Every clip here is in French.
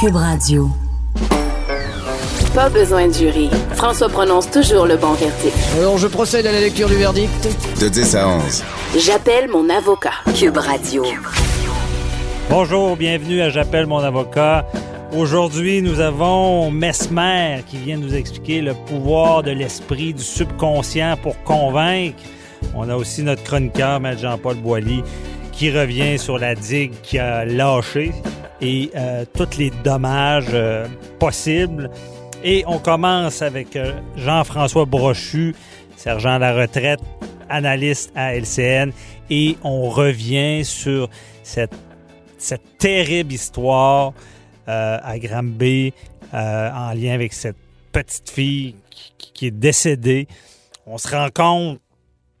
Cube Radio. Pas besoin de jury. François prononce toujours le bon verdict. Alors, je procède à la lecture du verdict. De 10 à 11. J'appelle mon avocat. Cube Radio. Bonjour, bienvenue à J'appelle mon avocat. Aujourd'hui, nous avons Mesmer qui vient nous expliquer le pouvoir de l'esprit du subconscient pour convaincre. On a aussi notre chroniqueur, M. Jean-Paul Boilly, qui revient sur la digue qui a lâché et euh, tous les dommages euh, possibles. Et on commence avec euh, Jean-François Brochu, sergent à la retraite, analyste à LCN, et on revient sur cette, terrible histoire à Granby en lien avec cette petite fille qui, qui est décédée. On se rend compte,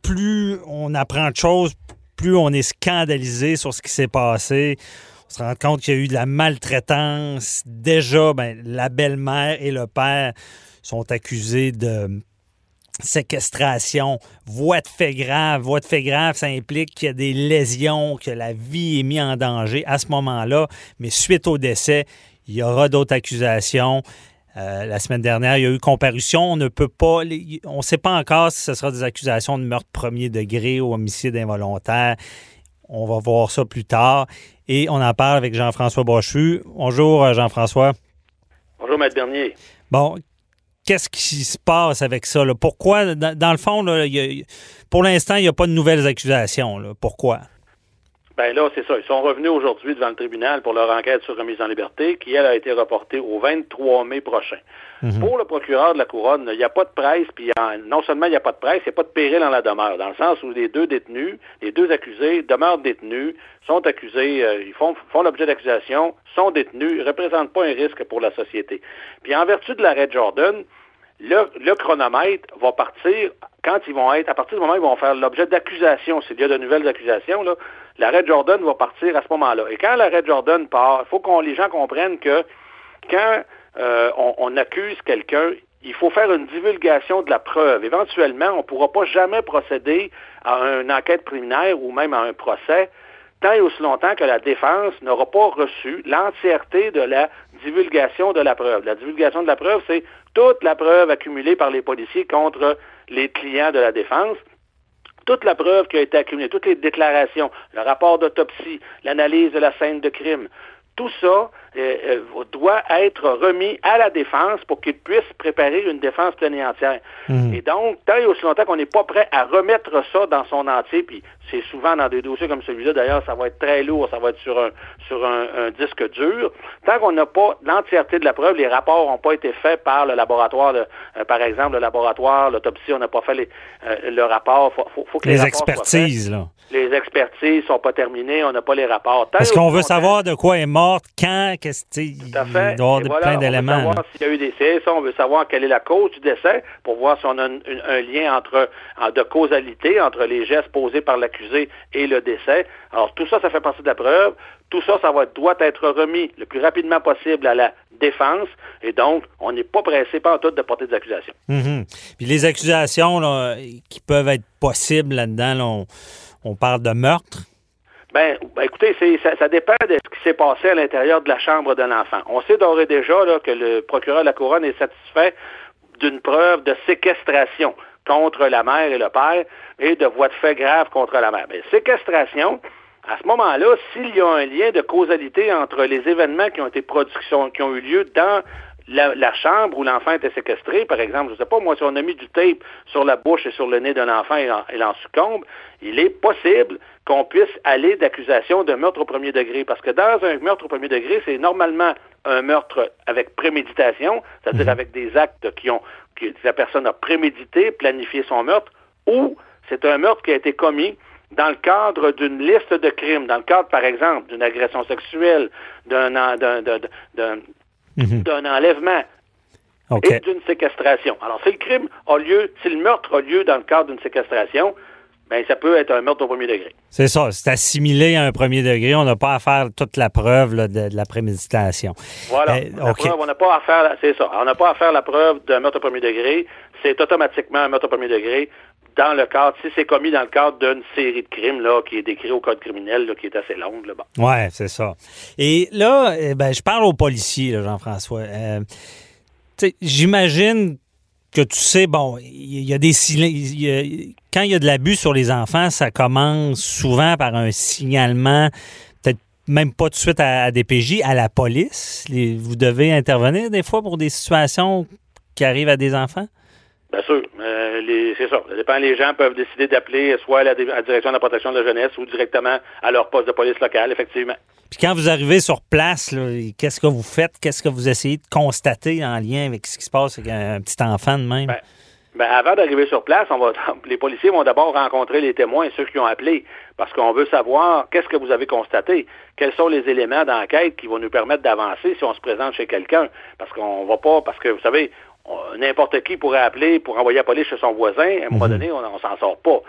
plus on apprend de choses, plus on est scandalisé sur ce qui s'est passé. On se rend compte qu'il y a eu de la maltraitance. Déjà, ben, la belle-mère et le père sont accusés de séquestration, voie de fait grave. Voie de fait grave, ça implique qu'il y a des lésions, que la vie est mise en danger à ce moment-là. Mais suite au décès, il y aura d'autres accusations. Euh, la semaine dernière, il y a eu comparution. On ne peut pas, on ne sait pas encore si ce sera des accusations de meurtre premier degré ou homicide involontaire. On va voir ça plus tard. Et on en parle avec Jean-François Brochu. Bonjour, euh, Jean-François. Bonjour, Maître Bernier. Bon, qu'est-ce qui se passe avec ça? Pourquoi, dans, le fond, pour l'instant, il n'y a pas de nouvelles accusations. Pourquoi? Ben là, c'est ça. Ils sont revenus aujourd'hui devant le tribunal pour leur enquête sur remise en liberté, qui, elle, a été reportée au 23 mai prochain. Mhm. Pour le procureur de la Couronne, il n'y a pas de presse, puis non seulement il n'y a pas de presse, il n'y a pas de péril dans la demeure, dans le sens où les deux détenus, les deux accusés demeurent détenus, sont accusés, euh, ils font, font l'objet d'accusation, sont détenus, ne représentent pas un risque pour la société. Puis en vertu de l'arrêt Jordan, le, le, chronomètre va partir quand ils vont être, à partir du moment où ils vont faire l'objet d'accusation, s'il y a de nouvelles accusations, là, l'arrêt Jordan va partir à ce moment-là. Et quand l'arrêt Jordan part, il faut que les gens comprennent que quand euh, on, accuse quelqu'un, il faut faire une divulgation de la preuve. Éventuellement, on ne pourra pas jamais procéder à une enquête préliminaire ou même à un procès tant et aussi longtemps que la défense n'aura pas reçu l'entièreté de la divulgation de la preuve. La divulgation de la preuve, c'est toute la preuve accumulée par les policiers contre les clients de la défense toute la preuve qui a été accumulée, toutes les déclarations, le rapport d'autopsie, l'analyse de la scène de crime, tout ça euh, euh, doit être remis à la défense pour qu'il puisse préparer une défense pleine et entière. Mhm. Et donc, tant et aussi longtemps qu'on n'est pas prêt à remettre ça dans son entier, puis c'est souvent dans des dossiers comme celui-là, d'ailleurs, ça va être très lourd, ça va être sur un, sur un, disque dur, tant qu'on n'a pas l'entièreté de la preuve, les rapports n'ont pas été faits par le laboratoire, euh, par exemple, le laboratoire, l'autopsie, on n'a pas fait les, le rapport, faut, faut, que les, les expertises, là. Les expertises sont pas terminées, on n'a pas les rapports. Parce qu'on veut savoir de quoi est morte, quand, qu'est-ce Tout à fait. Il doit y avoir plein d'éléments. On veut savoir s'il y a eu des décès, on veut savoir quelle est la cause du décès pour voir si on a un, lien entre de causalité entre les gestes posés par et le décès. Alors tout ça, ça fait partie de la preuve. Tout ça, ça va, doit être remis le plus rapidement possible à la défense. Et donc, on n'est pas pressé par tout de porter des accusations. Mm-hmm. Puis les accusations qui peuvent être possibles là-dedans, on parle de meurtre? Ben, ben, écoutez, ça, ça, dépend de ce qui s'est passé à l'intérieur de la chambre de l'enfant. On sait d'ores et déjà là, que le procureur de la Couronne est satisfait d'une preuve de séquestration contre la mère et le père et de voie de fait grave contre la mère. Mais séquestration, à ce moment-là, s'il y a un lien de causalité entre les événements qui ont été production, qui ont eu lieu dans la, chambre où l'enfant était séquestré, par exemple, je ne sais pas, moi, si on a mis du tape sur la bouche et sur le nez d'un enfant et il en succombe, il est possible qu'on puisse aller d'accusation de meurtre au premier degré. Parce que dans un meurtre au premier degré, c'est normalement un meurtre avec préméditation, c'est-à-dire mhm. avec des actes qui ont, que la personne a prémédité, planifié son meurtre, ou c'est un meurtre qui a été commis dans le cadre d'une liste de crimes, dans le cadre, par exemple, d'une agression sexuelle, d'un d'un enlèvement et d'une séquestration. Alors, si le crime a lieu, si le meurtre a lieu dans le cadre d'une séquestration, ben ça peut être un meurtre au premier degré. C'est ça, c'est assimilé à un premier degré. On n'a pas à faire toute la preuve de, la préméditation. Voilà. on n'a pas à faire, c'est ça. On n'a pas à faire la preuve d'un meurtre au premier degré. C'est automatiquement un meurtre au premier degré dans le cadre, si c'est commis dans le cadre d'une série de crimes là, qui est décrit au code criminel, là, qui est assez longue. Là, bon. Ouais, c'est ça. Et là, eh ben, je parle aux policiers, Jean-François. Euh, j'imagine que tu sais, bon, il y, a des quand il y a de l'abus sur les enfants, ça commence souvent par un signalement, peut-être même pas tout de suite à, DPJ, à la police. vous devez intervenir des fois pour des situations qui arrivent à des enfants? Bien sûr. Euh, c'est ça. Ça dépend. Les gens peuvent décider d'appeler soit à la, direction de la protection de la jeunesse ou directement à leur poste de police locale, effectivement. Puis quand vous arrivez sur place, qu'est-ce que vous faites? Qu'est-ce que vous essayez de constater en lien avec ce qui se passe avec un petit enfant de même? Ben, ben, avant d'arriver sur place, on va, les policiers vont d'abord rencontrer les témoins, ceux qui ont appelé, parce qu'on veut savoir qu'est-ce que vous avez constaté, quels sont les éléments d'enquête qui vont nous permettre d'avancer si on se présente chez quelqu'un. Parce qu'on va pas, parce que vous savez, n'importe qui pourrait appeler pour envoyer la police chez son voisin. À un moment mhm. donné, on, ne s'en sort pas.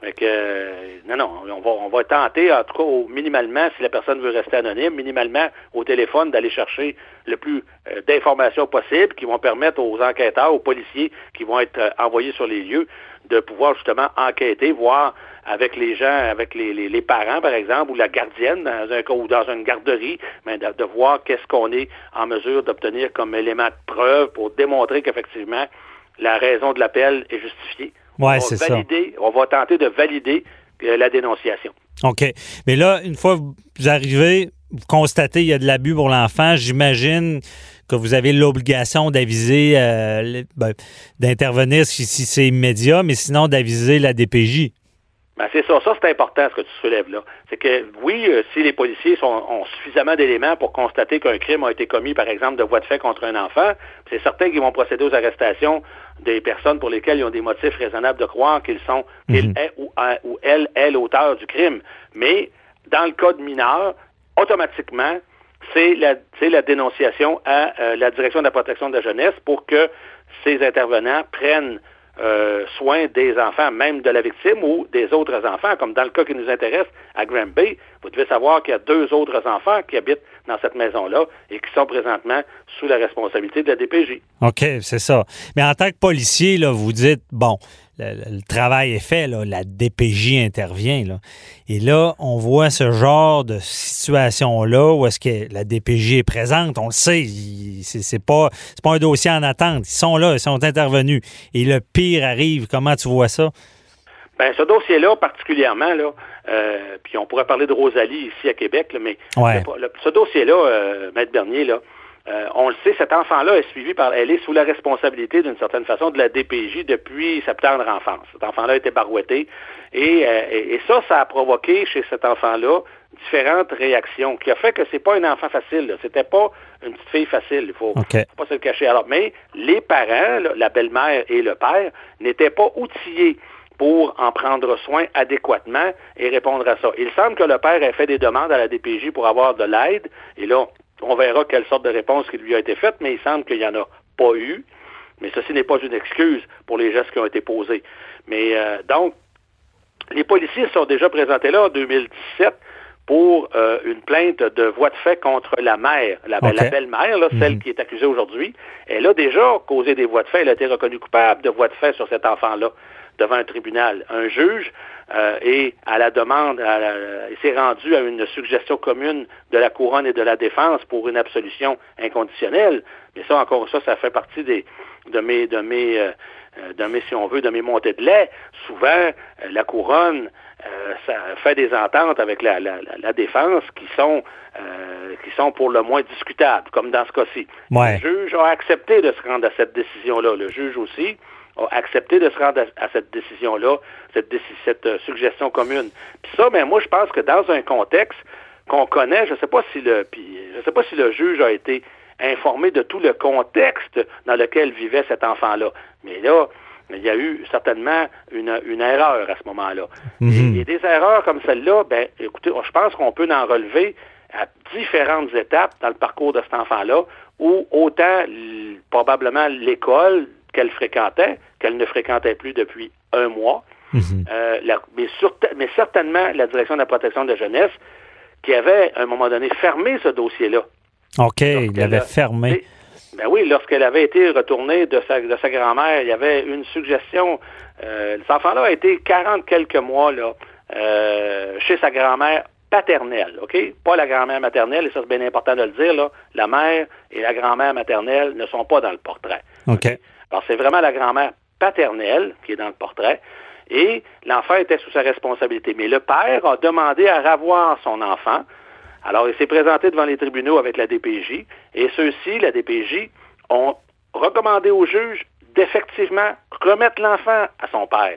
Fait euh, non, non, on va, on va tenter, en tout cas, minimalement, si la personne veut rester anonyme, minimalement au téléphone, d'aller chercher le plus euh, d'informations possible qui vont permettre aux enquêteurs, aux policiers qui vont être euh, envoyés sur les lieux de pouvoir justement enquêter, voir avec les gens, avec les, les, parents, par exemple, ou la gardienne dans un ou dans une garderie, mais de, voir qu'est-ce qu'on est en mesure d'obtenir comme élément de preuve pour démontrer qu'effectivement la raison de l'appel est justifiée. Ouais, c'est ça. On va tenter de valider euh, la dénonciation. OK. Mais là, une fois que vous arrivez, vous constatez qu'il y a de l'abus pour l'enfant, j'imagine que vous avez l'obligation d'aviser, euh, ben, d'intervenir si, si c'est immédiat, mais sinon d'aviser la DPJ. Ben c'est ça, ça c'est important ce que tu soulèves là. C'est que oui, euh, si les policiers sont, ont suffisamment d'éléments pour constater qu'un crime a été commis, par exemple, de voie de fait contre un enfant, c'est certain qu'ils vont procéder aux arrestations des personnes pour lesquelles ils ont des motifs raisonnables de croire qu'ils sont, mhm. ou, ou elle est l'auteur du crime. Mais dans le cas de mineurs, automatiquement, c'est la, la dénonciation à euh, la direction de la protection de la jeunesse pour que ces intervenants prennent euh, soin des enfants, même de la victime ou des autres enfants, comme dans le cas qui nous intéresse à Grand Bay. Vous devez savoir qu'il y a deux autres enfants qui habitent dans cette maison-là et qui sont présentement sous la responsabilité de la DPJ. OK, c'est ça. Mais en tant que policier, là, vous dites, bon, le, travail est fait, là, la DPJ intervient. Là. Et là, on voit ce genre de situation-là où est-ce que la DPJ est présente. On le sait, c'est pas, pas un dossier en attente. Ils sont là, ils sont intervenus. Et le pire arrive. Comment tu vois ça? Ben, ce dossier-là, particulièrement, là, euh, puis on pourrait parler de Rosalie ici à Québec, mais ce dossier-là, euh, Maître Bernier, là, euh, on le sait, cet enfant-là est suivi par, elle est sous la responsabilité d'une certaine façon de la DPJ depuis sa tendre enfance. Cet enfant-là a été barouetté euh, et, et, ça, ça a provoqué chez cet enfant-là différentes réactions qui a fait que c'est pas un enfant facile. C'était pas une petite fille facile. Il faut, faut pas se le cacher. Alors, mais les parents, la belle-mère et le père, n'étaient pas outillés pour en prendre soin adéquatement et répondre à ça. Il semble que le père ait fait des demandes à la DPJ pour avoir de l'aide, et là, on verra quelle sorte de réponse qui lui a été faite, mais il semble qu'il n'y en a pas eu. Mais ceci n'est pas une excuse pour les gestes qui ont été posés. Mais euh, donc, les policiers sont déjà présentés là en 2017 pour euh, une plainte de voie de fait contre la mère, la, belle-mère, celle mhm. qui est accusée aujourd'hui. Elle a déjà causé des voies de fait. Elle a été reconnue coupable de voies de fait sur cet enfant-là devant un tribunal. Un juge euh, et à la demande, il s'est rendu à une suggestion commune de la couronne et de la défense pour une absolution inconditionnelle. Mais ça, encore ça, ça fait partie des, de mes, de mes, euh, de mes, si on veut, de mes montées de lait. Souvent, euh, la couronne ça fait des ententes avec la, la, la défense qui sont qui sont pour le moins discutables, comme dans ce cas-ci. Le juge a accepté de se rendre à cette décision-là. Le juge aussi a accepté de se rendre à, cette décision-là, cette, cette euh, suggestion commune. Puis ça, ben moi, je pense que dans un contexte qu'on connaît, je ne sais pas si le puis je sais pas si le juge a été informé de tout le contexte dans lequel vivait cet enfant-là. Mais là, il y a eu certainement une, une erreur à ce moment-là. Mhm. et, des erreurs comme celle-là, ben, écoutez, je pense qu'on peut en relever à différentes étapes dans le parcours de cet enfant-là, où autant probablement l'école qu'elle fréquentait, qu'elle ne fréquentait plus depuis un mois, mhm. mais, mais certainement la direction de la protection de la jeunesse, qui avait, à un moment donné, fermé ce dossier-là. OK, il avait fermé. Ben oui, lorsqu'elle avait été retournée de sa, de sa grand-mère, il y avait une suggestion. Euh, cet enfant-là a été 40 quelques mois là, euh, chez sa grand-mère paternelle, OK? Pas la grand-mère maternelle, et ça c'est bien important de le dire, là. La mère et la grand-mère maternelle ne sont pas dans le portrait. OK? Alors c'est vraiment la grand-mère paternelle qui est dans le portrait. Et l'enfant était sous sa responsabilité. Mais le père a demandé à revoir son enfant alors, il s'est présenté devant les tribunaux avec la DPJ, et ceux-ci, la DPJ, ont recommandé au juge d'effectivement remettre l'enfant à son père.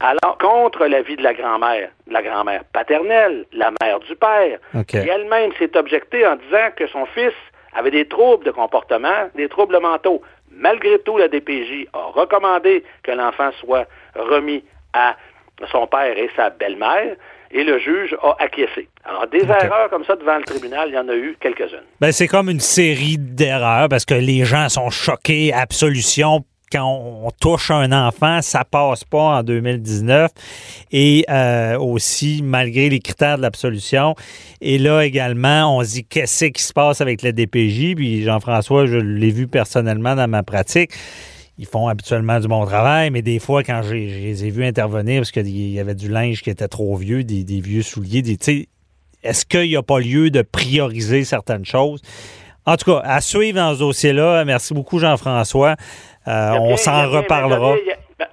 Alors, contre l'avis de la grand-mère, la grand-mère paternelle, la mère du père, qui elle-même s'est objectée en disant que son fils avait des troubles de comportement, des troubles mentaux. Malgré tout, la DPJ a recommandé que l'enfant soit remis à son père et sa belle-mère et le juge a acquiescé. Alors, des erreurs comme ça devant le tribunal, il y en a eu quelques-unes. Ben, c'est comme une série d'erreurs parce que les gens sont choqués, absolution. Quand on touche un enfant, ça passe pas en 2019. Et euh, aussi, malgré les critères de l'absolution. Et là également, on se dit qu'est-ce qui se passe avec le DPJ. Puis Jean-François, je l'ai vu personnellement dans ma pratique ils font habituellement du bon travail, mais des fois, quand je les ai vus intervenir, parce qu'il y avait du linge qui était trop vieux, des, vieux souliers, des, est-ce qu'il n'y a pas lieu de prioriser certaines choses? En tout cas, à suivre dans ce dossier-là. Merci beaucoup, Jean-François. Euh, on s'en reparlera.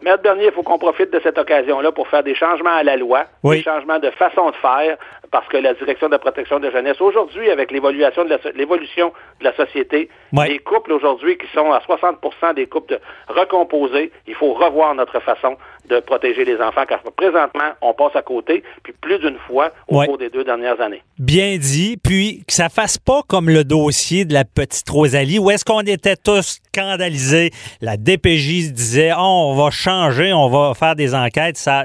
Maître Bernier, il faut qu'on profite de cette occasion-là pour faire des changements à la loi, des changements de façon de faire, parce que la direction de la protection de la jeunesse, aujourd'hui, avec l'évolution de, l'évolution de la société, les couples aujourd'hui qui sont à 60% des couples recomposés, il faut revoir notre façon de protéger les enfants, car présentement, on passe à côté, puis plus d'une fois au cours des deux dernières années. Bien dit, puis que ça fasse pas comme le dossier de la petite Rosalie, où est-ce qu'on était tous scandalisés, la DPJ disait, oh, on va changer, on va faire des enquêtes, ça,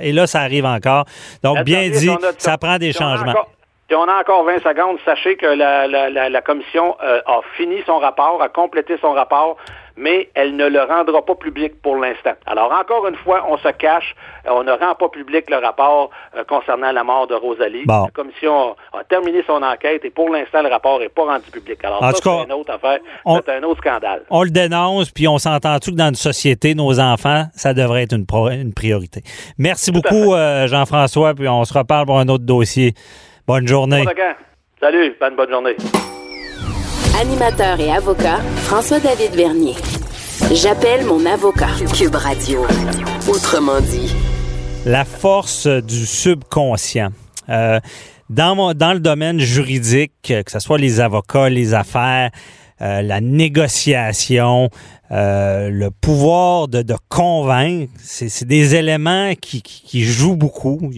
et là, ça arrive encore. Donc, bien dit, ça prend des changements. Si on a encore 20 secondes, sachez que la, commission euh, a fini son rapport, a complété son rapport mais elle ne le rendra pas public pour l'instant. Alors, encore une fois, on se cache, on ne rend pas public le rapport euh, concernant la mort de Rosalie. La commission a, terminé son enquête et pour l'instant, le rapport n'est pas rendu public. Alors, ça, c'est une autre affaire, c'est un autre scandale. On le dénonce, puis on s'entend tout que dans une société, nos enfants, ça devrait être une, une priorité. Merci beaucoup, euh, Jean-François, puis on se reparle pour un autre dossier. Bonne journée. Salut, bonne, bonne journée. Animateur et avocat, François-David Vernier. J'appelle mon avocat. Cube Radio. Autrement dit. La force du subconscient. Euh, dans, dans le domaine juridique, que ce soit les avocats, les affaires, euh, la négociation, euh, le pouvoir de, convaincre, c'est des éléments qui, jouent beaucoup.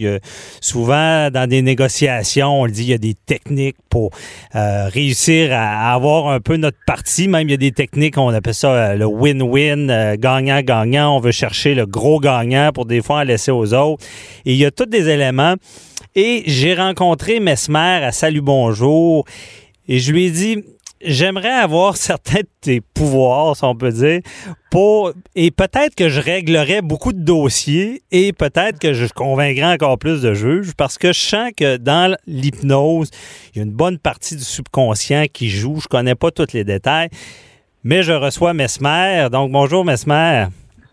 Souvent, dans des négociations, on le dit, il y a des techniques pour euh, réussir à, avoir un peu notre partie. Même, il y a des techniques, on appelle ça euh, le win-win, gagnant-gagnant. On veut chercher le gros gagnant pour des fois en laisser aux autres. Et il y a tous des éléments. Et j'ai rencontré Mesmer à Salut Bonjour et je lui ai dit, j'aimerais avoir certains de tes pouvoirs, si on peut dire, pour et peut-être que je réglerais beaucoup de dossiers et peut-être que je convaincrais encore plus de juges parce que je sens que dans l'hypnose, il y a une bonne partie du subconscient qui joue. Je connais pas tous les détails, mais je reçois Mesmer. Donc bonjour Mesmer.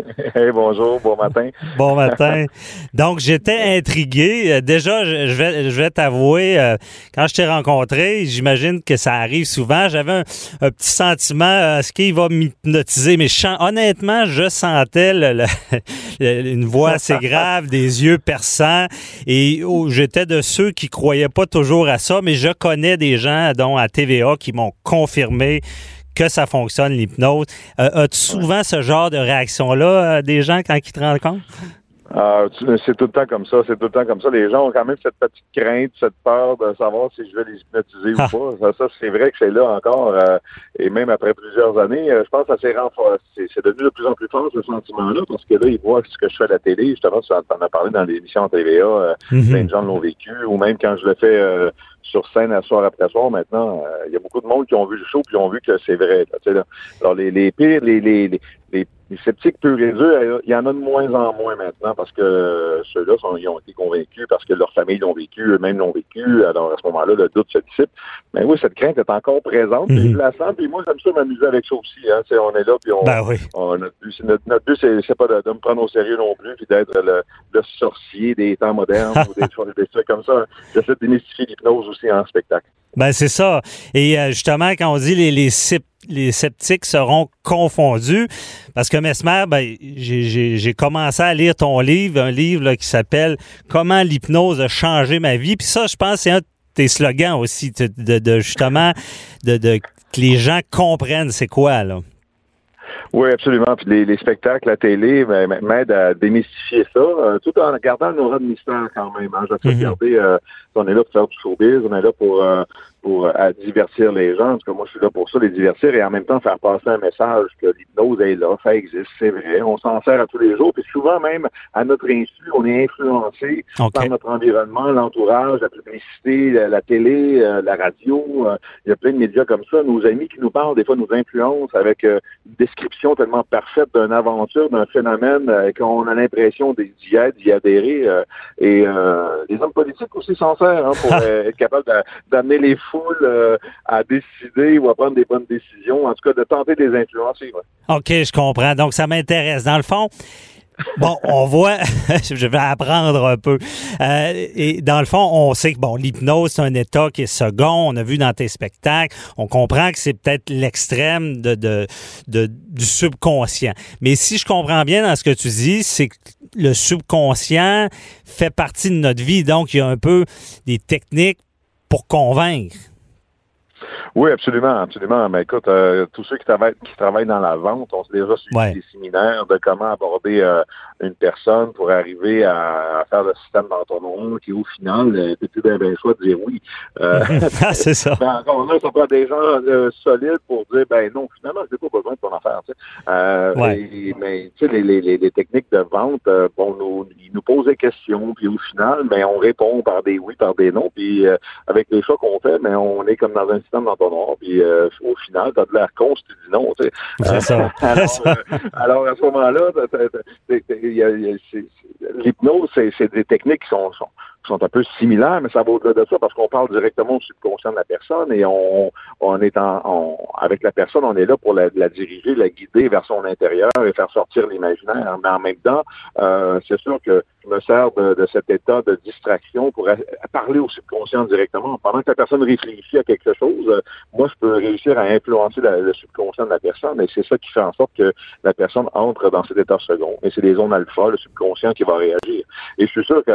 Hey, bonjour, bon matin. bon matin. Donc, j'étais intrigué. Euh, déjà, je vais, je vais t'avouer, euh, quand je t'ai rencontré, j'imagine que ça arrive souvent. J'avais un, petit sentiment, euh, est-ce qu'il va m'hypnotiser? Mais honnêtement, je sentais une voix assez grave, des yeux perçants. Et oh, j'étais de ceux qui croyaient pas toujours à ça, mais je connais des gens, dont à TVA, qui m'ont confirmé que ça fonctionne, l'hypnose. Euh, as-tu souvent ce genre de réaction-là euh, des gens quand ils te rencontrent? Ah, c'est tout le temps comme ça, c'est tout le temps comme ça. Les gens ont quand même cette petite crainte, cette peur de savoir si je vais les hypnotiser ou ah. pas. Ça, c'est vrai que c'est là encore. Euh, et même après plusieurs années, je pense que ça s'est renforcé. C'est devenu de plus en plus fort ce sentiment-là, parce que là, ils voient ce que je fais à la télé. Justement, tu en as parlé dans l'émission TVA, mm-hmm. plein de gens l'ont vécu, ou même quand je le fais sur scène à soir après soir maintenant, euh, il y a beaucoup de monde qui ont vu le show puis ont vu que c'est vrai. alors les, les pires, les, les, les, sceptiques purs et durs, il y en a de moins en moins maintenant parce que ceux-là ils ont été convaincus parce que leur famille l'ont vécu, eux-mêmes l'ont vécu. Alors à ce moment-là, le doute se dissipe. Mais oui, cette crainte est encore présente. Mm je la sens, puis moi, j'aime ça m'amuser avec ça aussi. Hein. on est là, puis on, ben oui. notre but, notre, but c'est, pas de, me prendre au sérieux non plus, puis d'être le, sorcier des temps modernes ou des, des trucs comme ça. J'essaie de démystifier l'hypnose aussi en spectacle. Ben c'est ça. Et euh, justement, quand on dit les, les, les sceptiques seront confondus, parce que Mesmer, ben, j'ai commencé à lire ton livre, un livre qui s'appelle Comment l'hypnose a changé ma vie. Puis ça, je pense, c'est un de tes slogans aussi, de, de justement, de, de, que les gens comprennent c'est quoi, là. Oui, absolument. Puis les, les spectacles, la télé m'aident à démystifier ça, euh, tout en gardant un aura de mystère quand même. Hein. De mm-hmm. garder, euh, on est là pour faire du showbiz, on est là pour euh, pour à divertir les gens. En tout cas, moi, je suis là pour ça, les divertir et en même temps faire passer un message que l'hypnose est là, ça existe, c'est vrai. On s'en sert à tous les jours. Puis souvent, même à notre insu, on est influencé par notre environnement, l'entourage, la publicité, la, télé, euh, la radio. Euh, il y a plein de médias comme ça. Nos amis qui nous parlent, des fois, nous influencent avec euh, une description tellement parfaite d'une aventure, d'un phénomène qu'on a l'impression d'y être, d'y adhérer. et les hommes politiques aussi s'en servent hein, pour être capable d'amener les fous euh, à décider ou à prendre des bonnes décisions, en tout cas de tenter de les influencer. OK, je comprends. Donc, ça m'intéresse. Dans le fond, Bon, on voit, je vais apprendre un peu. Euh, et dans le fond, on sait que bon, l'hypnose, c'est un état qui est second. On a vu dans tes spectacles. On comprend que c'est peut-être l'extrême de, du subconscient. Mais si je comprends bien dans ce que tu dis, c'est que le subconscient fait partie de notre vie. Donc, il y a un peu des techniques pour convaincre. Oui, absolument, absolument. Mais écoute, euh, tous ceux qui travaillent, qui travaillent dans la vente ont déjà suivi des séminaires de comment aborder euh, une personne pour arriver à, faire le système d'entonnoir qui, au final, euh, t'es plus bien, bien choix de dire oui. Ah, c'est ça. Ben, encore là, ça prend des gens solides pour dire, ben non, finalement, j'ai pas besoin de ton affaire. Tu sais. mais tu sais, les, les, les, techniques de vente, bon, nous, ils nous posent des questions, puis au final, ben, on répond par des oui, par des non, puis avec les choix qu'on fait, mais ben, on est comme dans un système d'entonnoir puis euh, au final, t'as de l'air con si tu dis non. C'est ça. Euh, alors, à ce moment-là, l'hypnose, c'est des techniques qui sont, un peu similaires, mais ça va au-delà de ça parce qu'on parle directement au subconscient de la personne et on, on est en, avec la personne, on est là pour la, diriger, la guider vers son intérieur et faire sortir l'imaginaire. Mais en même temps, euh, c'est sûr que je me sers de, cet état de distraction pour parler au subconscient directement. Pendant que la personne réfléchit à quelque chose, euh, moi, je peux réussir à influencer le subconscient de la personne et c'est ça qui fait en sorte que la personne entre dans cet état second. Et c'est les zones alpha, le subconscient qui va réagir. Et je suis sûr que,